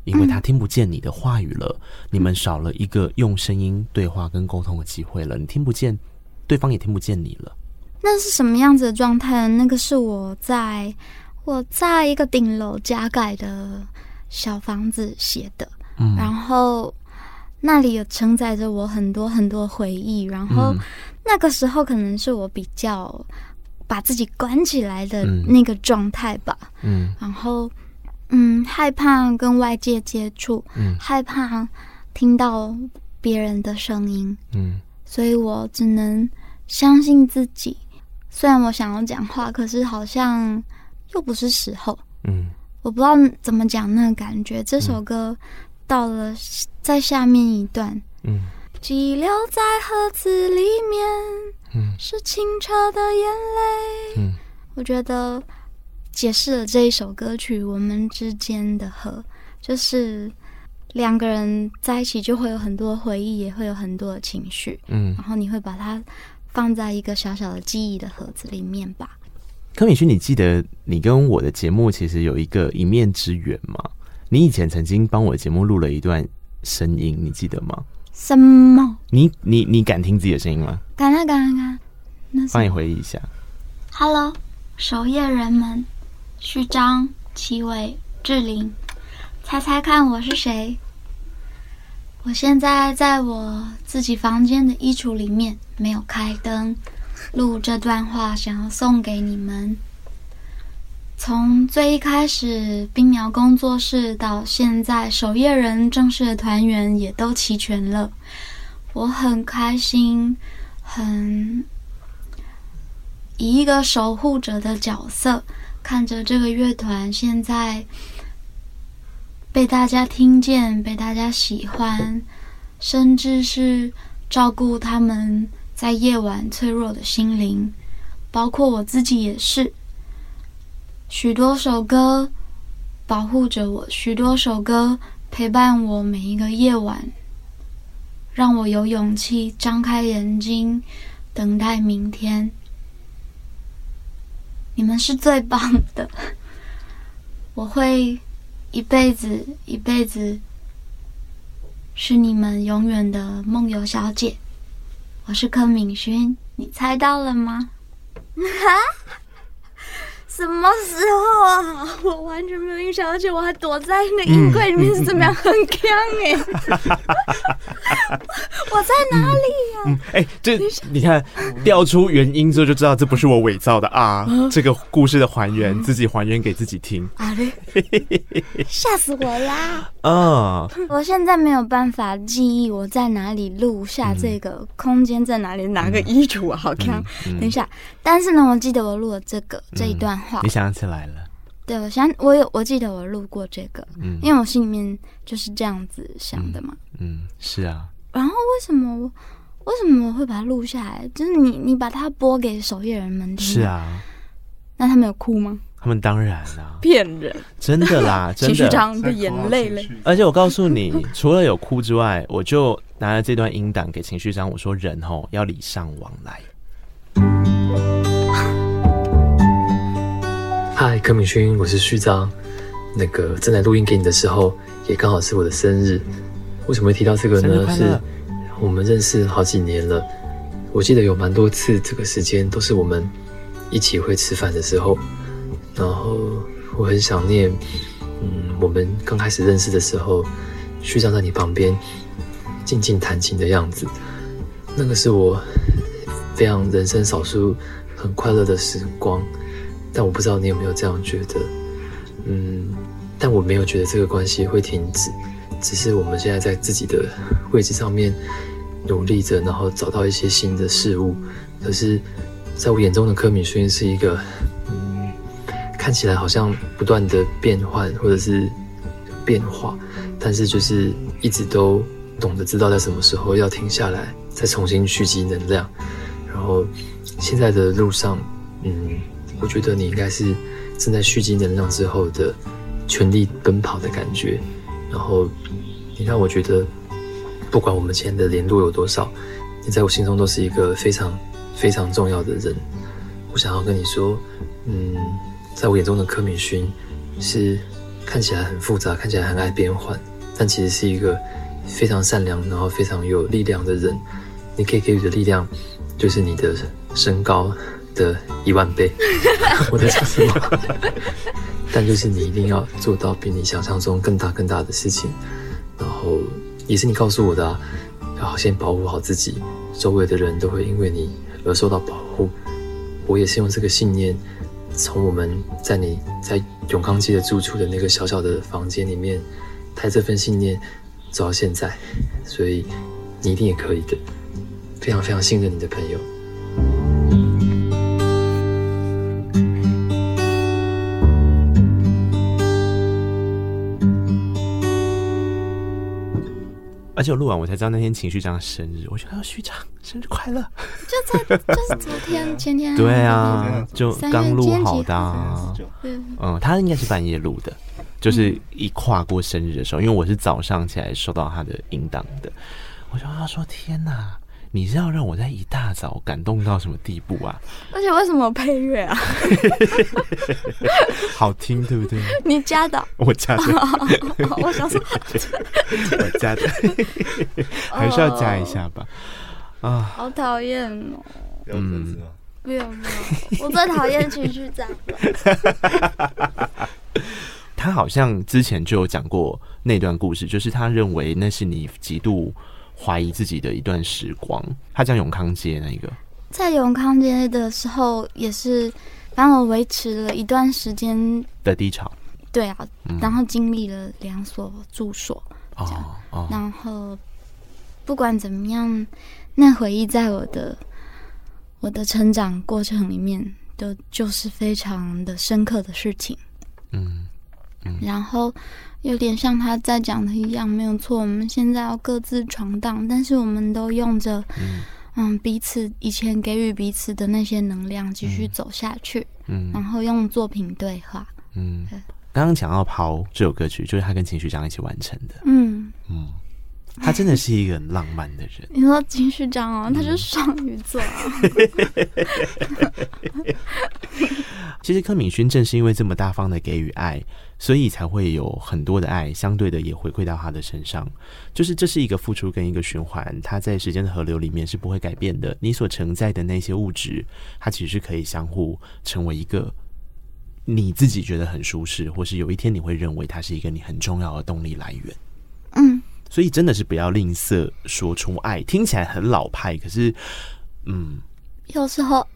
因为他听不见你的话语了。你们少了一个用声音对话跟沟通的机会了，你听不见，对方也听不见你了。那是什么样子的状态？那个是我在我在一个顶楼加盖的小房子写的，嗯，然后那里有承载着我很多很多回忆，然后。嗯。那个时候可能是我比较把自己关起来的那个状态吧，嗯，然后嗯，害怕跟外界接触，嗯，害怕听到别人的声音，嗯，所以我只能相信自己。虽然我想要讲话，可是好像又不是时候，嗯，我不知道怎么讲那个感觉。这首歌到了在下面一段，嗯。激流在盒子里面，嗯，是清澈的眼泪。嗯，我觉得解释了这一首歌曲《我们之间的河》，就是两个人在一起就会有很多回忆，也会有很多的情绪。嗯，然后你会把它放在一个小小的记忆的盒子里面吧。柯敏勋，你记得你跟我的节目其实有一个一面之缘吗？你以前曾经帮我的节目录了一段声音，你记得吗？什么？你你你敢听自己的声音吗？敢啊敢啊敢！那帮你回忆一下。Hello，守夜人们，序章、齐伟、志玲，猜猜看我是谁？我现在在我自己房间的衣橱里面，没有开灯，录这段话，想要送给你们。从最一开始，冰苗工作室到现在，守夜人正式的团员也都齐全了。我很开心，很以一个守护者的角色，看着这个乐团现在被大家听见，被大家喜欢，甚至是照顾他们在夜晚脆弱的心灵，包括我自己也是。许多首歌保护着我，许多首歌陪伴我每一个夜晚，让我有勇气张开眼睛等待明天。你们是最棒的，我会一辈子一辈子是你们永远的梦游小姐。我是柯敏勋，你猜到了吗？[laughs] 哈。什么时候啊？我完全没有印象，而且我还躲在那个衣柜里面，是怎么样？很锵哎！[laughs] 我在哪里呀？嗯，哎、欸，这你看，调出原因之后就知道这不是我伪造的啊！这个故事的还原，自己还原给自己听啊！[laughs] 吓死我啦！啊！我现在没有办法记忆我在哪里录下这个空间在哪里，哪个衣橱啊？好锵！等一下，但是呢，我记得我录了这个这一段。你想起来了？对，我想我有我记得我录过这个，嗯，因为我心里面就是这样子想的嘛。嗯，嗯，是啊。然后为什么为什么我会把它录下来？就是你你把它播给守夜人们听，是啊。那他们有哭吗？他们当然啦，[laughs] 骗人，真的啦，[laughs] 真的。情绪长的眼泪嘞。而且我告诉你，除了有哭之外，我就拿了这段音档给情绪长，我说人吼要礼尚往来。嗨，柯敏勋，我是旭章。那个正在录音给你的时候，也刚好是我的生日。为什么会提到这个呢？是我们认识好几年了，我记得有蛮多次这个时间都是我们一起会吃饭的时候。然后我很想念，嗯，我们刚开始认识的时候，旭章在你旁边静静弹琴的样子，那个是我非常人生少数很快乐的时光。但我不知道你有没有这样觉得，嗯，但我没有觉得这个关系会停止，只是我们现在在自己的位置上面努力着，然后找到一些新的事物。可是，在我眼中的柯敏勋是一个，嗯，看起来好像不断的变换或者是变化，但是就是一直都懂得知道在什么时候要停下来，再重新蓄积能量。然后现在的路上，嗯。我觉得你应该是正在蓄积能量之后的全力奔跑的感觉，然后你让我觉得，不管我们前的联络有多少，你在我心中都是一个非常非常重要的人。我想要跟你说，嗯，在我眼中的柯敏勋是看起来很复杂，看起来很爱变换，但其实是一个非常善良，然后非常有力量的人。你可以给予的力量，就是你的身高。的一万倍，[laughs] 我在讲什么？[laughs] 但就是你一定要做到比你想象中更大更大的事情，然后也是你告诉我的啊，要先保护好自己，周围的人都会因为你而受到保护。我也是用这个信念，从我们在你在永康街的住处的那个小小的房间里面，带这份信念走到现在，所以你一定也可以的，非常非常信任你的朋友。而且我录完，我才知道那天情绪长生日，我觉得徐长生日快乐，就在就是昨天前天，对啊，就刚录好的，啊，嗯，他应该是半夜录的，就是一跨过生日的时候，因为我是早上起来收到他的音档的，我就他说天哪。你是要让我在一大早感动到什么地步啊？而且为什么配乐啊？好听，对不对？你加的，我加的。[laughs] 我想说，[laughs] 我加的，[laughs] 还是要加一下吧。啊，好讨厌哦。嗯，没有没有，我最讨厌情绪长了。他好像之前就有讲过那段故事，就是他认为那是你极度。怀疑自己的一段时光，他讲永康街那个，在永康街的时候也是，反正我维持了一段时间的低潮。对啊，嗯、然后经历了两所住所，哦哦，然后不管怎么样，那回忆在我的我的成长过程里面，都就是非常的深刻的事情。嗯，嗯然后。有点像他在讲的一样，没有错。我们现在要各自闯荡，但是我们都用着嗯，嗯彼此以前给予彼此的那些能量继续走下去。嗯，然后用作品对话。嗯，刚刚讲到《抛》这首歌曲，就是他跟情绪长一起完成的。嗯嗯，他真的是一个很浪漫的人。你说情绪长哦，他是双鱼座啊。[laughs] 其实柯敏勋正是因为这么大方的给予爱。所以才会有很多的爱，相对的也回馈到他的身上。就是这是一个付出跟一个循环，它在时间的河流里面是不会改变的。你所承载的那些物质，它其实是可以相互成为一个你自己觉得很舒适，或是有一天你会认为它是一个你很重要的动力来源。嗯，所以真的是不要吝啬说出爱，听起来很老派，可是，嗯，有时候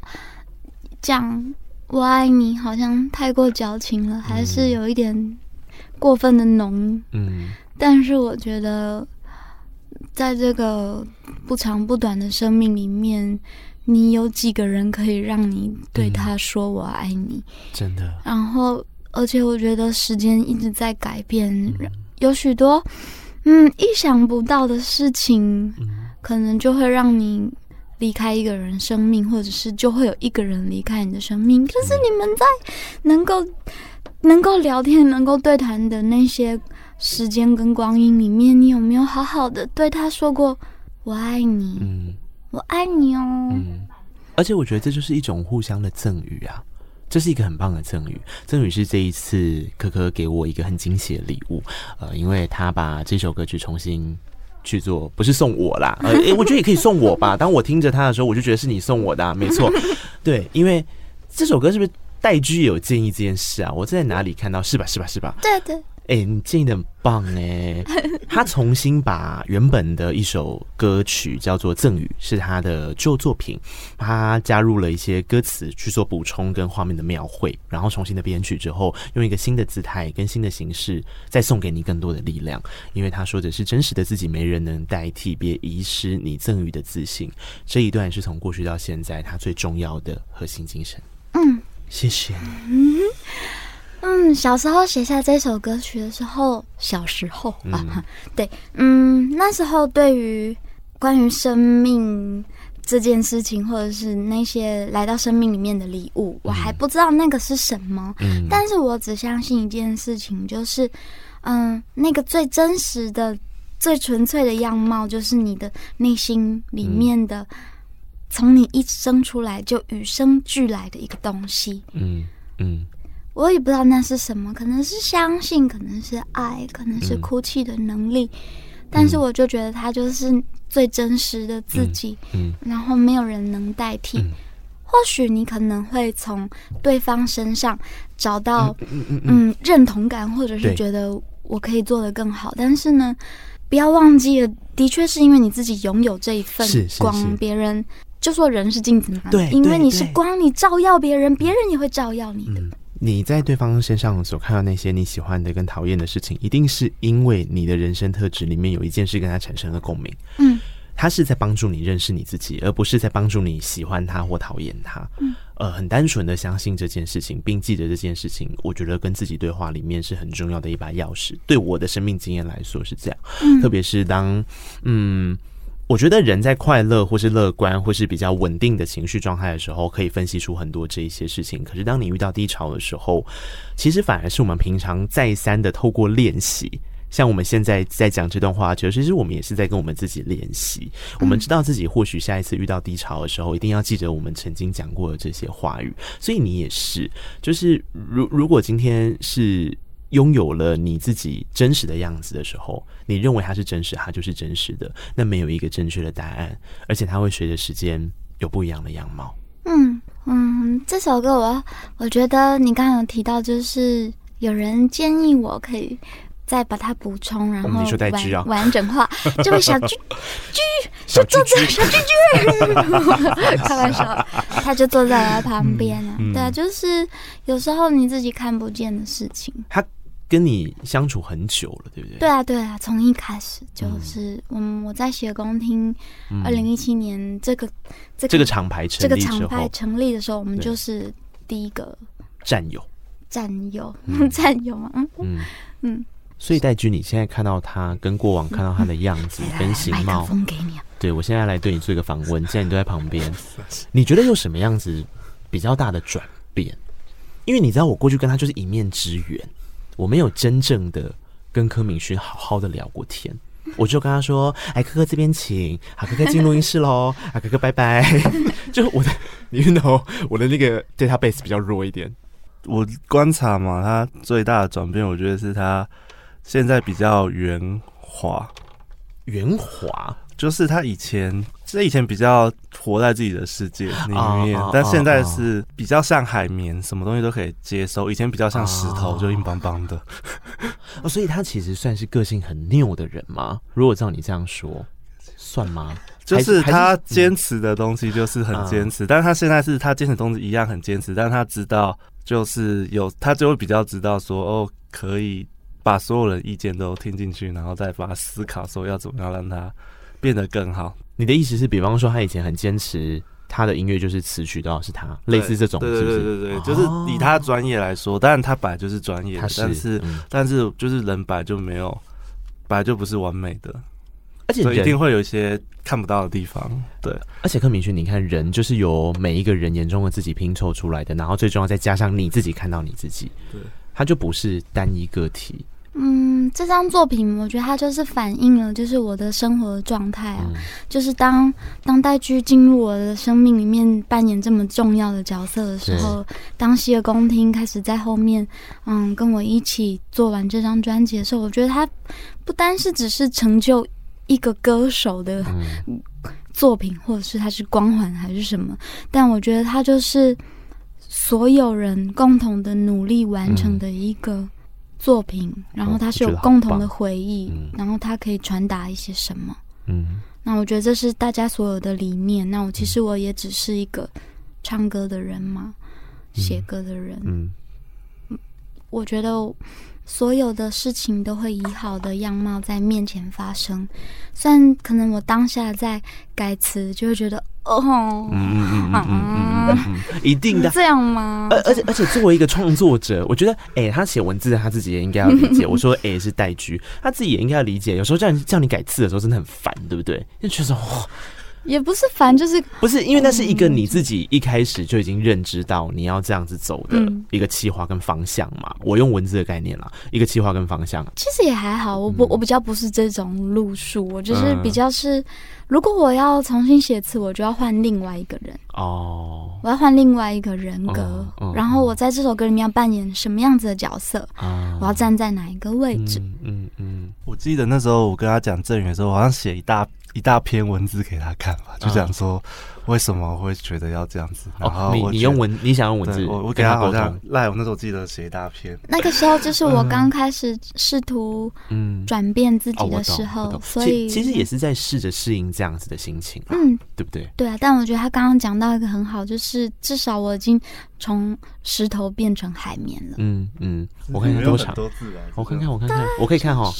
讲。我爱你，好像太过矫情了，还是有一点过分的浓。嗯，但是我觉得，在这个不长不短的生命里面，你有几个人可以让你对他说“我爱你”？真的。然后而且我觉得时间一直在改变，嗯、有许多嗯意想不到的事情，嗯、可能就会让你离开一个人生命，或者是就会有一个人离开你的生命。可是你们在能够能够聊天、能够对谈的那些时间跟光阴里面，你有没有好好的对他说过“我爱你”？嗯，我爱你哦。嗯，而且我觉得这就是一种互相的赠予啊。这是一个很棒的赠予，赠予是这一次柯柯给我一个很惊喜的礼物，呃，因为他把这首歌曲重新去做，不是送我啦，呃，[laughs] 诶，我觉得也可以送我吧。当我听着他的时候，我就觉得是你送我的啊，没错，[laughs] 对，因为这首歌是不是戴居有建议这件事啊？我在哪里看到？是吧？是吧？是吧？对对。哎、欸，你建议的很棒哎！[laughs] 他重新把原本的一首歌曲叫做《赠予》，是他的旧作品，他加入了一些歌词去做补充跟画面的描绘，然后重新的编曲之后，用一个新的姿态跟新的形式，再送给你更多的力量。因为他说的是真实的自己，没人能代替，别遗失你赠予的自信。这一段是从过去到现在他最重要的核心精神。嗯，谢谢。嗯嗯，小时候写下这首歌曲的时候，小时候啊，嗯。[laughs] 对，嗯，那时候对于关于生命这件事情，或者是那些来到生命里面的礼物，嗯、我还不知道那个是什么，嗯，但是我只相信一件事情，就是，嗯，那个最真实的、最纯粹的样貌，就是你的内心里面的，从、嗯、你一生出来就与生俱来的一个东西，嗯嗯。我也不知道那是什么，可能是相信，可能是爱，可能是哭泣的能力，嗯、但是我就觉得他就是最真实的自己，嗯，嗯。然后没有人能代替。嗯、或许你可能会从对方身上找到嗯，认同感，或者是觉得我可以做得更好。但是呢，不要忘记了，的确是因为你自己拥有这一份光，别人就说人是镜子嘛，对，因为你是光，你照耀别人，别人也会照耀你的。嗯你在对方身上所看到那些你喜欢的跟讨厌的事情，一定是因为你的人生特质里面有一件事跟他产生了共鸣。嗯，他是在帮助你认识你自己，而不是在帮助你喜欢他或讨厌他。嗯，呃，很单纯的相信这件事情，并记得这件事情，我觉得跟自己对话里面是很重要的一把钥匙。对我的生命经验来说是这样，嗯，特别是当嗯。我觉得人在快乐或是乐观或是比较稳定的情绪状态的时候，可以分析出很多这一些事情。可是当你遇到低潮的时候，其实反而是我们平常再三的透过练习，像我们现在在讲这段话，其实我们也是在跟我们自己练习。我们知道自己或许下一次遇到低潮的时候，一定要记得我们曾经讲过的这些话语。所以你也是，就是如如果今天是。拥有了你自己真实的样子的时候，你认为它是真实，它就是真实的。那没有一个正确的答案，而且它会随着时间有不一样的样貌。嗯嗯，这首歌我我觉得你刚刚有提到，就是有人建议我可以再把它补充，然后完、哦啊、完整化。这位小居居 [laughs] 就坐在小居居，[laughs] 开玩笑，他就坐在他旁边啊。[laughs] 嗯嗯、对啊，就是有时候你自己看不见的事情，他。跟你相处很久了，对不对？对啊，对啊，从一开始就是，嗯，我在学工厅，二零一七年这个这个这个厂牌成立这个厂牌成立的时候，我们就是第一个。战友，战友，战友嘛，嗯。嗯。嗯。所以戴军，你现在看到他跟过往看到他的样子跟形貌，给你啊。对，我现在来对你做一个访问，现在你都在旁边，你觉得有什么样子比较大的转变？因为你知道，我过去跟他就是一面之缘。我没有真正的跟柯敏勋好好的聊过天，我就跟他说：“哎，哥哥这边请，好，哥哥进录音室喽，[laughs] 啊，哥哥拜拜。[laughs] ”就我的，你 you know 我的那个 database 比较弱一点。我观察嘛，他最大的转变，我觉得是他现在比较圆滑，圆滑。就是他以前，这以前比较活在自己的世界 [laughs] 里面，但现在是比较像海绵，什么东西都可以接收。以前比较像石头，就硬邦邦的。[laughs] 哦，所以他其实算是个性很拗的人吗？如果照你这样说，算吗？就是他坚持的东西就是很坚持，但是他现在是他坚持东西一样很坚持，但是他知道就是有他就会比较知道说哦，可以把所有人意见都听进去，然后再把它思考说要怎么样让他。变得更好。你的意思是，比方说他以前很坚持他的音乐就是词曲都要是他，类似这种是不是？对对对对对，就是以他专业来说，当然他本来就是专业，是但是、嗯、但是就是人本来就没有，本来就不是完美的，而且一定会有一些看不到的地方。对，而且柯明勋，你看人就是由每一个人眼中的自己拼凑出来的，然后最重要再加上你自己看到你自己，对，他就不是单一个体。嗯，这张作品我觉得它就是反映了，就是我的生活状态啊，嗯、就是当当代剧进入我的生命里面扮演这么重要的角色的时候，当洗耳恭听开始在后面，嗯，跟我一起做完这张专辑的时候，我觉得它不单是只是成就一个歌手的作品，或者是它是光环还是什么，但我觉得它就是所有人共同的努力完成的一个。嗯作品，然后它是有共同的回忆，嗯、然后它可以传达一些什么？嗯，那我觉得这是大家所有的理念。那我其实我也只是一个唱歌的人嘛，嗯、写歌的人。嗯，我觉得所有的事情都会以好的样貌在面前发生。虽然可能我当下在改词，就会觉得。哦，嗯嗯嗯嗯嗯嗯，一定的，这样吗？而而且而且，作为一个创作者，我觉得，哎、欸，他写文字，他自己也应该要理解。我说，哎、欸，是代居，他自己也应该要理解。有时候叫你叫你改字的时候，真的很烦，对不对？就觉得哇。也不是烦，就是不是因为那是一个你自己一开始就已经认知到你要这样子走的一个企划跟方向嘛。嗯、我用文字的概念啦，一个企划跟方向。其实也还好，我不我比较不是这种路数，我就是比较是，如果我要重新写词，我就要换另外一个人哦，我要换另外一个人格，哦、然后我在这首歌里面要扮演什么样子的角色，哦、我要站在哪一个位置？嗯嗯，我记得那时候我跟他讲正源的时候，我好像写一大。一大篇文字给他看吧，就讲说为什么会觉得要这样子。然后你你用文，你想用文字，我我给他好像赖，我那时候记得写一大篇。那个时候就是我刚开始试图嗯转变自己的时候，所以其实也是在试着适应这样子的心情，嗯，对不对？对啊，但我觉得他刚刚讲到一个很好，就是至少我已经从石头变成海绵了。嗯嗯，我看看多长，我看看我看看，我可以看哈，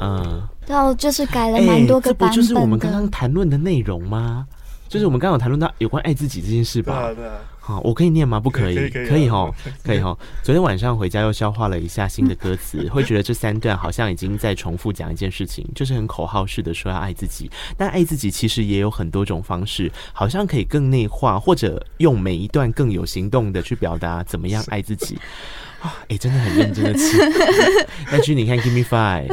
嗯。然后就是改了蛮多个版本的，欸、这不就是我们刚刚谈论的内容吗？就是我们刚刚有谈论到有关爱自己这件事吧？对，对好，我可以念吗？不可以，可以，可以，可以哈，[laughs] 可以哈。昨天晚上回家又消化了一下新的歌词，[laughs] 会觉得这三段好像已经在重复讲一件事情，就是很口号式的说要爱自己。但爱自己其实也有很多种方式，好像可以更内化，或者用每一段更有行动的去表达怎么样爱自己。啊，哎、欸，真的很认真的吃。[laughs] 但是你看，Give me five，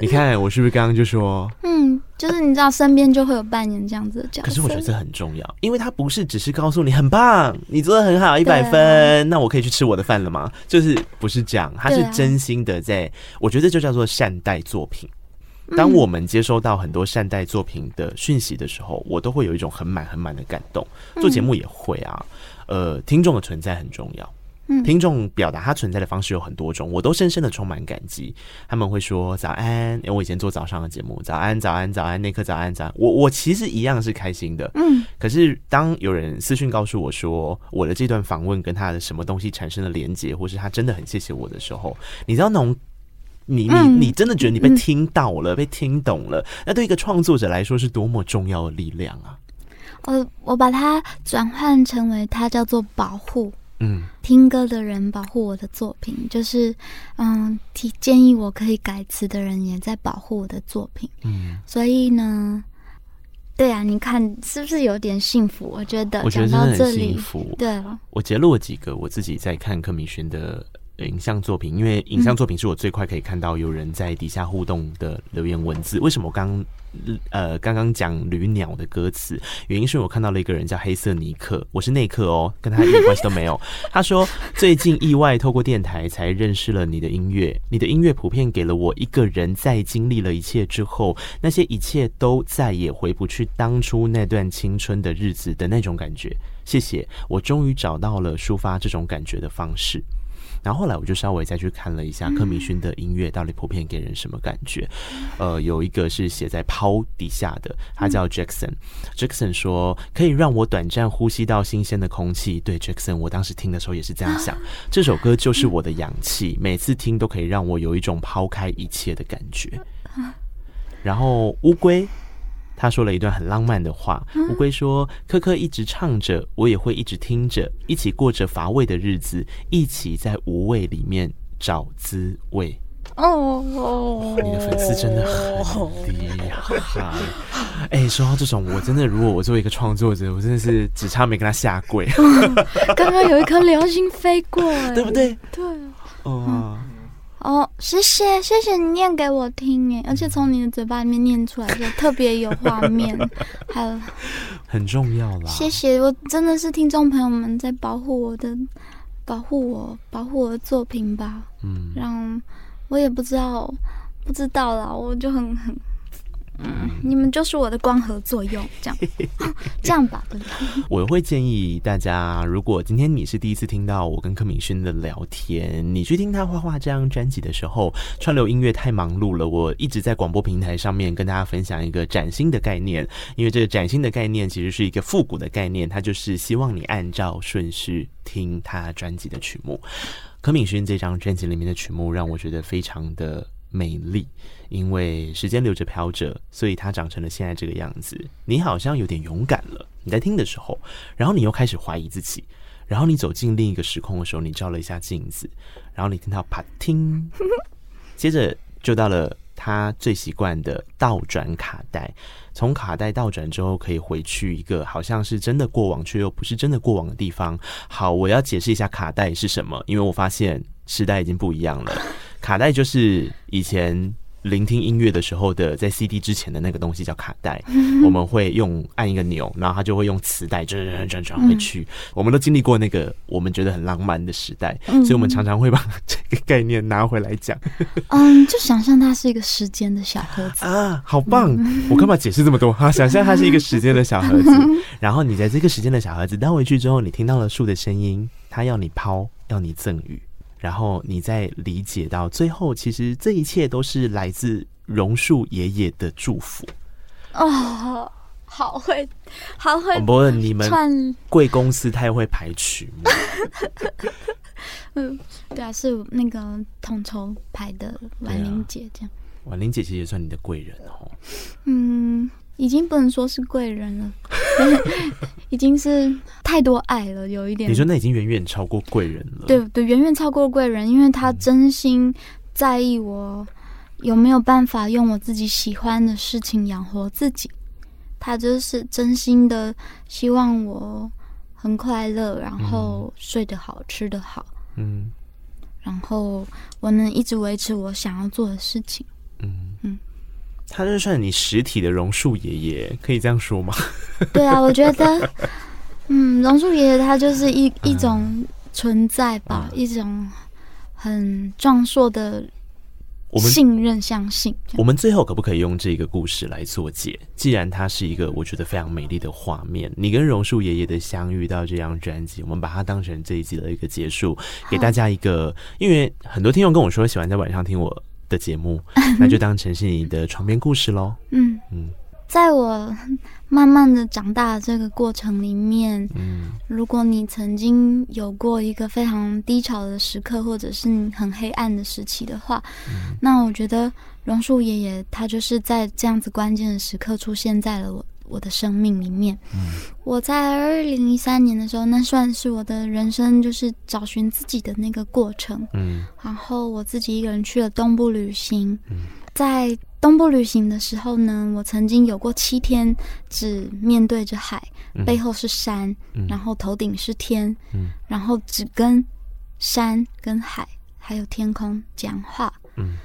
你看我是不是刚刚就说，嗯，就是你知道身边就会有扮演这样子的角色。可是我觉得这很重要，因为他不是只是告诉你很棒，你做的很好，一百分，啊、那我可以去吃我的饭了吗？就是不是这样，他是真心的在，啊、我觉得就叫做善待作品。当我们接收到很多善待作品的讯息的时候，我都会有一种很满很满的感动。做节目也会啊，呃，听众的存在很重要。听众表达他存在的方式有很多种，我都深深的充满感激。他们会说早安，因为我以前做早上的节目，早安早安早安，那刻早安早安。我我其实一样是开心的，嗯。可是当有人私讯告诉我说我的这段访问跟他的什么东西产生了连结，或是他真的很谢谢我的时候，你知道那种，你你你真的觉得你被听到了，被听懂了，那对一个创作者来说是多么重要的力量啊！我我把它转换成为它叫做保护。嗯，听歌的人保护我的作品，就是嗯，提建议我可以改词的人也在保护我的作品。嗯，所以呢，对啊，你看是不是有点幸福？我觉得，我觉得真的很幸福。对，我截录了几个我自己在看柯明勋的。影像作品，因为影像作品是我最快可以看到有人在底下互动的留言文字。为什么我刚呃刚刚讲旅鸟的歌词？原因是我看到了一个人叫黑色尼克，我是内克哦，跟他一点关系都没有。[laughs] 他说最近意外透过电台才认识了你的音乐，你的音乐普遍给了我一个人在经历了一切之后，那些一切都再也回不去当初那段青春的日子的那种感觉。谢谢，我终于找到了抒发这种感觉的方式。然后后来我就稍微再去看了一下柯明勋的音乐到底普遍给人什么感觉，呃，有一个是写在抛底下的，他叫 Jackson。Jackson 说可以让我短暂呼吸到新鲜的空气。对，Jackson，我当时听的时候也是这样想，这首歌就是我的氧气，每次听都可以让我有一种抛开一切的感觉。然后乌龟。他说了一段很浪漫的话。乌龟说：“科科一直唱着，我也会一直听着，一起过着乏味的日子，一起在无味里面找滋味。”哦，你的粉丝真的很厉害。[laughs] 哎，说到这种，我真的，如果我作为一个创作者，我真的是只差没跟他下跪。[laughs] 刚刚有一颗流星飞过，[laughs] 对不对？对。哦。哦，谢谢谢谢你念给我听哎，而且从你的嘴巴里面念出来就特别有画面，还有 [laughs] 很重要啦。谢谢，我真的是听众朋友们在保护我的，保护我，保护我的作品吧。嗯，让我也不知道，不知道啦，我就很很。嗯，你们就是我的光合作用，这样 [laughs] 这样吧，对吧？[laughs] 我会建议大家，如果今天你是第一次听到我跟柯泯薰的聊天，你去听他画画这张专辑的时候，串流音乐太忙碌了。我一直在广播平台上面跟大家分享一个崭新的概念，因为这个崭新的概念其实是一个复古的概念，它就是希望你按照顺序听他专辑的曲目。柯泯薰这张专辑里面的曲目让我觉得非常的美丽。因为时间流着飘着，所以它长成了现在这个样子。你好像有点勇敢了，你在听的时候，然后你又开始怀疑自己，然后你走进另一个时空的时候，你照了一下镜子，然后你听到啪听，接着就到了他最习惯的倒转卡带。从卡带倒转之后，可以回去一个好像是真的过往，却又不是真的过往的地方。好，我要解释一下卡带是什么，因为我发现时代已经不一样了。卡带就是以前。聆听音乐的时候的，在 CD 之前的那个东西叫卡带，我们会用按一个钮，然后它就会用磁带转转转转回去。我们都经历过那个我们觉得很浪漫的时代，所以我们常常会把这个概念拿回来讲。嗯，就想象它是一个时间的小盒子啊，好棒！我干嘛解释这么多？哈，想象它是一个时间的小盒子，然后你在这个时间的小盒子带回去之后，你听到了树的声音，它要你抛，要你赠予。然后你再理解到最后，其实这一切都是来自榕树爷爷的祝福。哦，好会，好会。不过你们贵公司太会排曲目。[laughs] 嗯，对啊，是那个统筹排的婉玲姐这样。婉玲姐其实也算你的贵人哦。嗯。已经不能说是贵人了，[laughs] 已经是太多爱了，有一点。你说那已经远远超过贵人了。对对，远远超过贵人，因为他真心在意我有没有办法用我自己喜欢的事情养活自己。他就是真心的希望我很快乐，然后睡得好，吃得好，嗯，然后我能一直维持我想要做的事情，嗯嗯。他就算你实体的榕树爷爷，可以这样说吗？对啊，[laughs] 我觉得，嗯，榕树爷爷他就是一一种存在吧，嗯、一种很壮硕的我们信任、相信。我们最后可不可以用这个故事来做结？既然它是一个我觉得非常美丽的画面，你跟榕树爷爷的相遇到这张专辑，我们把它当成这一集的一个结束，给大家一个，因为很多听众跟我说喜欢在晚上听我的节目，[laughs] 那就当成是你的床边故事喽。嗯嗯，在我慢慢的长大的这个过程里面，嗯，如果你曾经有过一个非常低潮的时刻，或者是你很黑暗的时期的话，嗯，那我觉得榕树爷爷他就是在这样子关键的时刻出现在了我。我的生命里面，嗯、我在二零一三年的时候，那算是我的人生，就是找寻自己的那个过程。嗯，然后我自己一个人去了东部旅行。嗯，在东部旅行的时候呢，我曾经有过七天只面对着海，嗯、背后是山，嗯、然后头顶是天，嗯、然后只跟山、跟海还有天空讲话。嗯。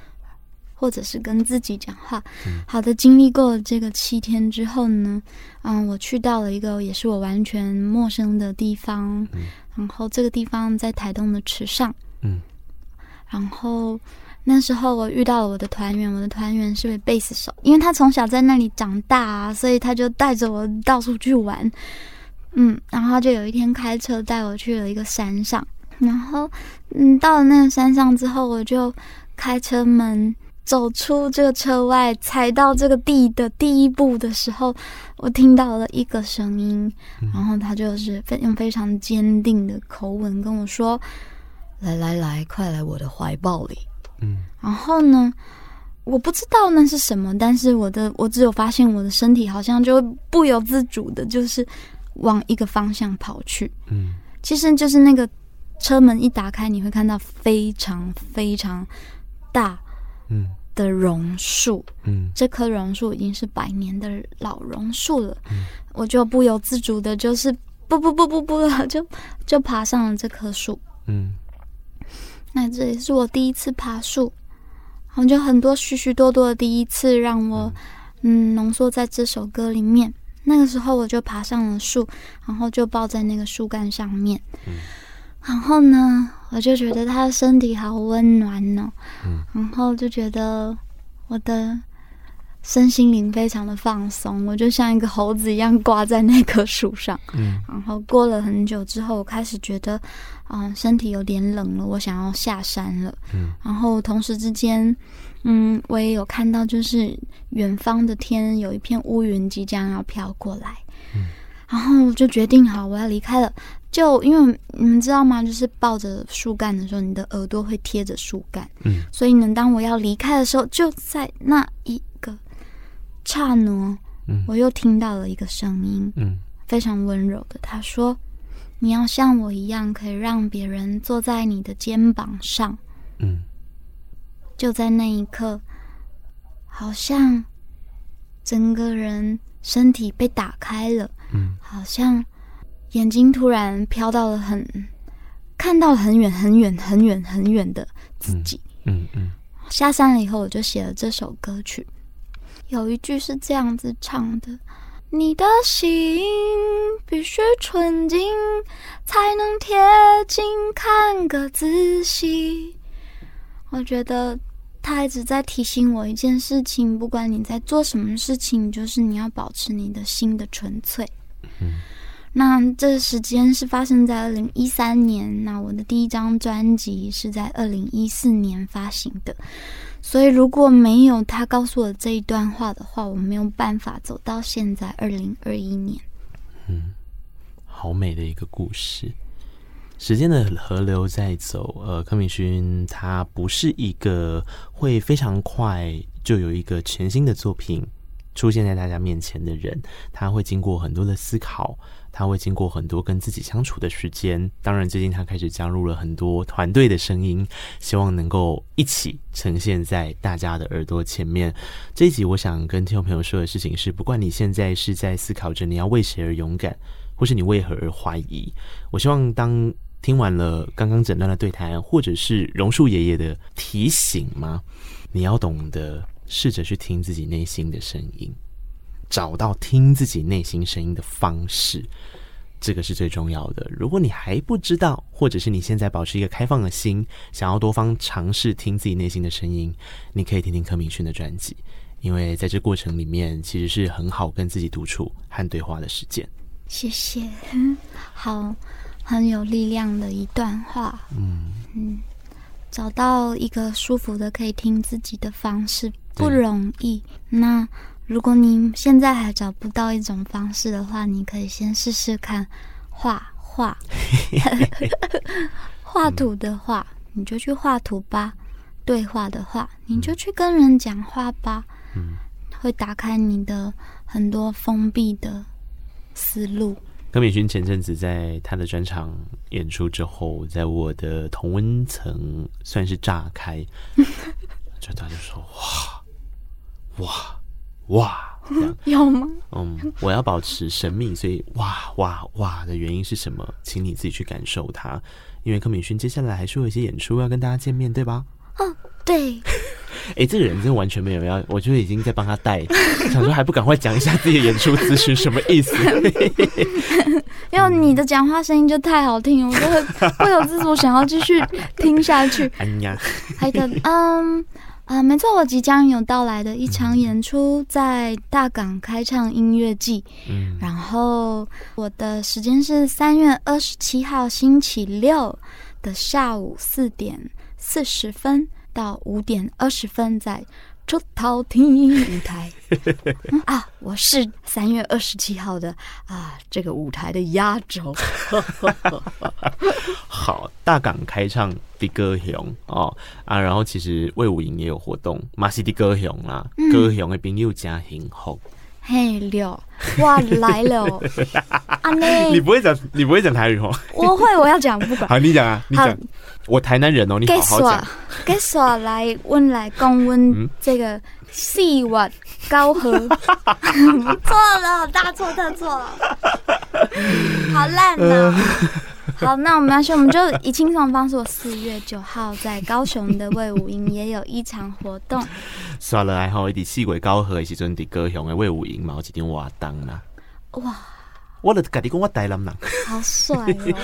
或者是跟自己讲话。好的，经历过了这个七天之后呢，嗯，我去到了一个也是我完全陌生的地方。嗯，然后这个地方在台东的池上。嗯，然后那时候我遇到了我的团员，我的团员是位贝斯手，因为他从小在那里长大啊，所以他就带着我到处去玩。嗯，然后就有一天开车带我去了一个山上，然后嗯，到了那个山上之后，我就开车门。走出这个车外，踩到这个地的第一步的时候，我听到了一个声音，嗯、然后他就是非用非常坚定的口吻跟我说：“来来来，快来我的怀抱里。”嗯，然后呢，我不知道那是什么，但是我的我只有发现我的身体好像就不由自主的，就是往一个方向跑去。嗯，其实就是那个车门一打开，你会看到非常非常大嗯的榕树。嗯，这棵榕树已经是百年的老榕树了。嗯，我就不由自主的，就是不不不不不了，[laughs] 就就爬上了这棵树。嗯，那这也是我第一次爬树。我就很多许许多多的第一次，让我嗯浓缩在这首歌里面。那个时候我就爬上了树，然后就抱在那个树干上面。嗯、然后呢，我就觉得他的身体好温暖哦。嗯、然后就觉得我的身心灵非常的放松，我就像一个猴子一样挂在那棵树上。嗯、然后过了很久之后，我开始觉得。啊，身体有点冷了，我想要下山了。嗯，然后同时之间，嗯，我也有看到，就是远方的天有一片乌云即将要飘过来。嗯，然后我就决定好，我要离开了。就因为你们知道吗？就是抱着树干的时候，你的耳朵会贴着树干。嗯，所以呢，当我要离开的时候，就在那一个刹那，嗯，我又听到了一个声音，嗯，非常温柔的，他说。你要像我一样，可以让别人坐在你的肩膀上。嗯，就在那一刻，好像整个人身体被打开了。嗯，好像眼睛突然飘到了很，看到很远很远很远很远的自己。嗯嗯，嗯，下山了以后，我就写了这首歌曲。有一句是这样子唱的。你的心必须纯净，才能贴近看个仔细。我觉得他一直在提醒我一件事情：不管你在做什么事情，就是你要保持你的心的纯粹。嗯。那这时间是发生在二零一三年，那我的第一张专辑是在二零一四年发行的。所以，如果没有他告诉我这一段话的话，我没有办法走到现在二零二一年。嗯，好美的一个故事。时间的河流在走，呃，柯敏勋他不是一个会非常快就有一个全新的作品出现在大家面前的人，他会经过很多的思考。他会经过很多跟自己相处的时间，当然最近他开始加入了很多团队的声音，希望能够一起呈现在大家的耳朵前面。这一集我想跟听众朋友说的事情是，不管你现在是在思考着你要为谁而勇敢，或是你为何而怀疑，我希望当听完了刚刚整段的对谈，或者是榕树爷爷的提醒吗？你要懂得试着去听自己内心的声音。找到听自己内心声音的方式，这个是最重要的。如果你还不知道，或者是你现在保持一个开放的心，想要多方尝试听自己内心的声音，你可以听听柯明勋的专辑，因为在这过程里面，其实是很好跟自己独处和对话的时间。谢谢，好，很有力量的一段话。嗯嗯，找到一个舒服的可以听自己的方式不容易。那。如果你现在还找不到一种方式的话，你可以先试试看画画，[laughs] 画图的话，你就去画图吧；对话的话，你就去跟人讲话吧。嗯，会打开你的很多封闭的思路。柯敏勋前阵子在他的专场演出之后，在我的同温层算是炸开，[laughs] 就他就说：“哇哇。”哇，[laughs] 有吗？嗯，我要保持神秘，所以哇哇哇的原因是什么？请你自己去感受它。因为柯敏勋接下来还是有一些演出要跟大家见面，对吧？哦，对。哎、欸，这个人真的完全没有要，我就已经在帮他带，[laughs] 想说还不赶快讲一下自己的演出资讯，什么意思？[laughs] 因为你的讲话声音就太好听，我就会不由自主想要继续听下去。哎呀，还有嗯。啊、呃，没错，我即将有到来的一场演出，在大港开唱音乐季。嗯，然后我的时间是三月二十七号星期六的下午四点四十分到五点二十分，在出头天舞台、[laughs] 嗯、啊！我是三月二十七号的啊，这个舞台的压轴。[laughs] 好，大港开唱的歌雄哦啊，然后其实魏武营也有活动，马西的歌雄啦，嗯、高雄的朋友加幸福。嘿六，哇来了！[laughs] 阿妹，你不会讲，你不会讲台语哦？我会，我要讲，不管。好，你讲啊，你讲。我台南人哦，你好好讲。给耍来问来讲问这个四月高和，错了，大错特错，好烂呢。好，那我们要说，我们就以轻松方式。我四月九号在高雄的魏武营也有一场活动。刷了还好，一点四月高和的时阵的高雄的魏武营嘛，有一点活动啦。哇！我的家己讲我台南人，好帅哦。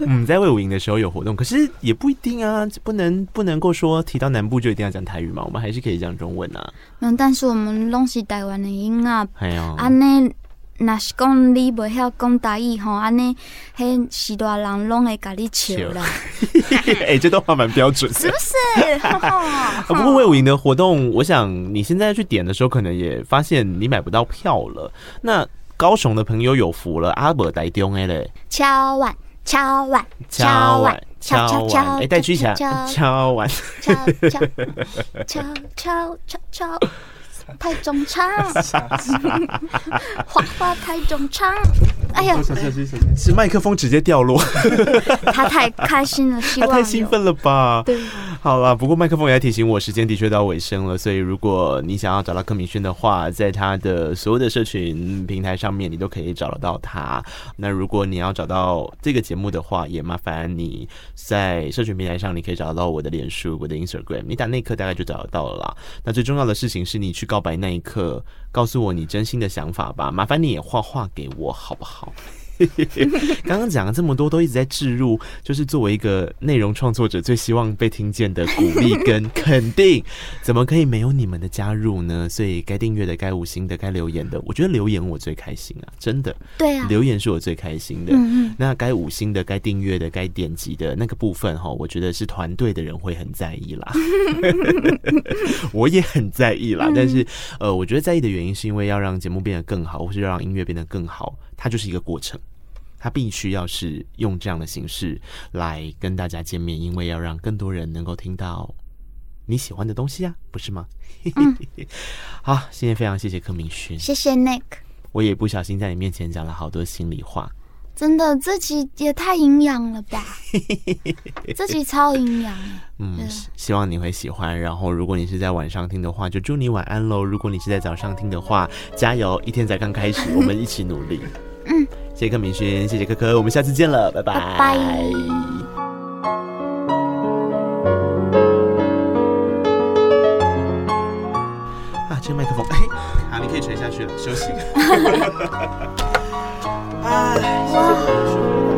[laughs] 嗯，在魏武营的时候有活动，可是也不一定啊，不能不能够说提到南部就一定要讲台语嘛，我们还是可以讲中文啊。嗯，但是我们拢是台湾的音啊，系啊，安尼。那是讲你不晓讲台语吼，安尼，迄许多人拢会甲你笑啦。[laughs] 哎、欸，这段话蛮标准，是不是？[laughs] 不过魏武营的活动，我想你现在去点的时候，可能也发现你买不到票了。那高雄的朋友有福了，阿伯台中的嘞，敲碗，敲碗，敲碗，敲敲敲，哎，带去一下，敲碗，敲敲敲敲敲敲。太中唱，[laughs] 花花太中唱，哎呀，是麦克风直接掉落，[laughs] 他太开心了，他太兴奋了吧？对，好了，不过麦克风也在提醒我，时间的确到尾声了，所以如果你想要找到柯明轩的话，在他的所有的社群平台上面，你都可以找得到他。那如果你要找到这个节目的话，也麻烦你在社群平台上，你可以找得到我的脸书、我的 Instagram，你打那一刻大概就找得到了啦。那最重要的事情是你去告白那一刻，告诉我你真心的想法吧。麻烦你也画画给我，好不好？[laughs] 刚刚讲了这么多，都一直在置入，就是作为一个内容创作者，最希望被听见的鼓励跟肯定，[laughs] 怎么可以没有你们的加入呢？所以该订阅的、该五星的、该留言的，我觉得留言我最开心啊，真的。对啊，留言是我最开心的。嗯嗯。那该五星的、该订阅的、该点击的那个部分哈，我觉得是团队的人会很在意啦。[laughs] 我也很在意啦，但是呃，我觉得在意的原因是因为要让节目变得更好，或是要让音乐变得更好，它就是一个过程。他必须要是用这样的形式来跟大家见面，因为要让更多人能够听到你喜欢的东西啊，不是吗？嗯、[laughs] 好，今天非常谢谢柯明轩，谢谢 Nick。我也不小心在你面前讲了好多心里话，真的，这集也太营养了吧？这集超营养。嗯，希望你会喜欢。然后，如果你是在晚上听的话，就祝你晚安喽。如果你是在早上听的话，加油，一天才刚开始，我们一起努力。嗯。谢谢柯明轩，谢谢柯柯，我们下次见了，拜拜。拜拜。啊，这个麦克风，哎，好，你可以垂下去了，休息。[laughs] [laughs] 哎，谢谢。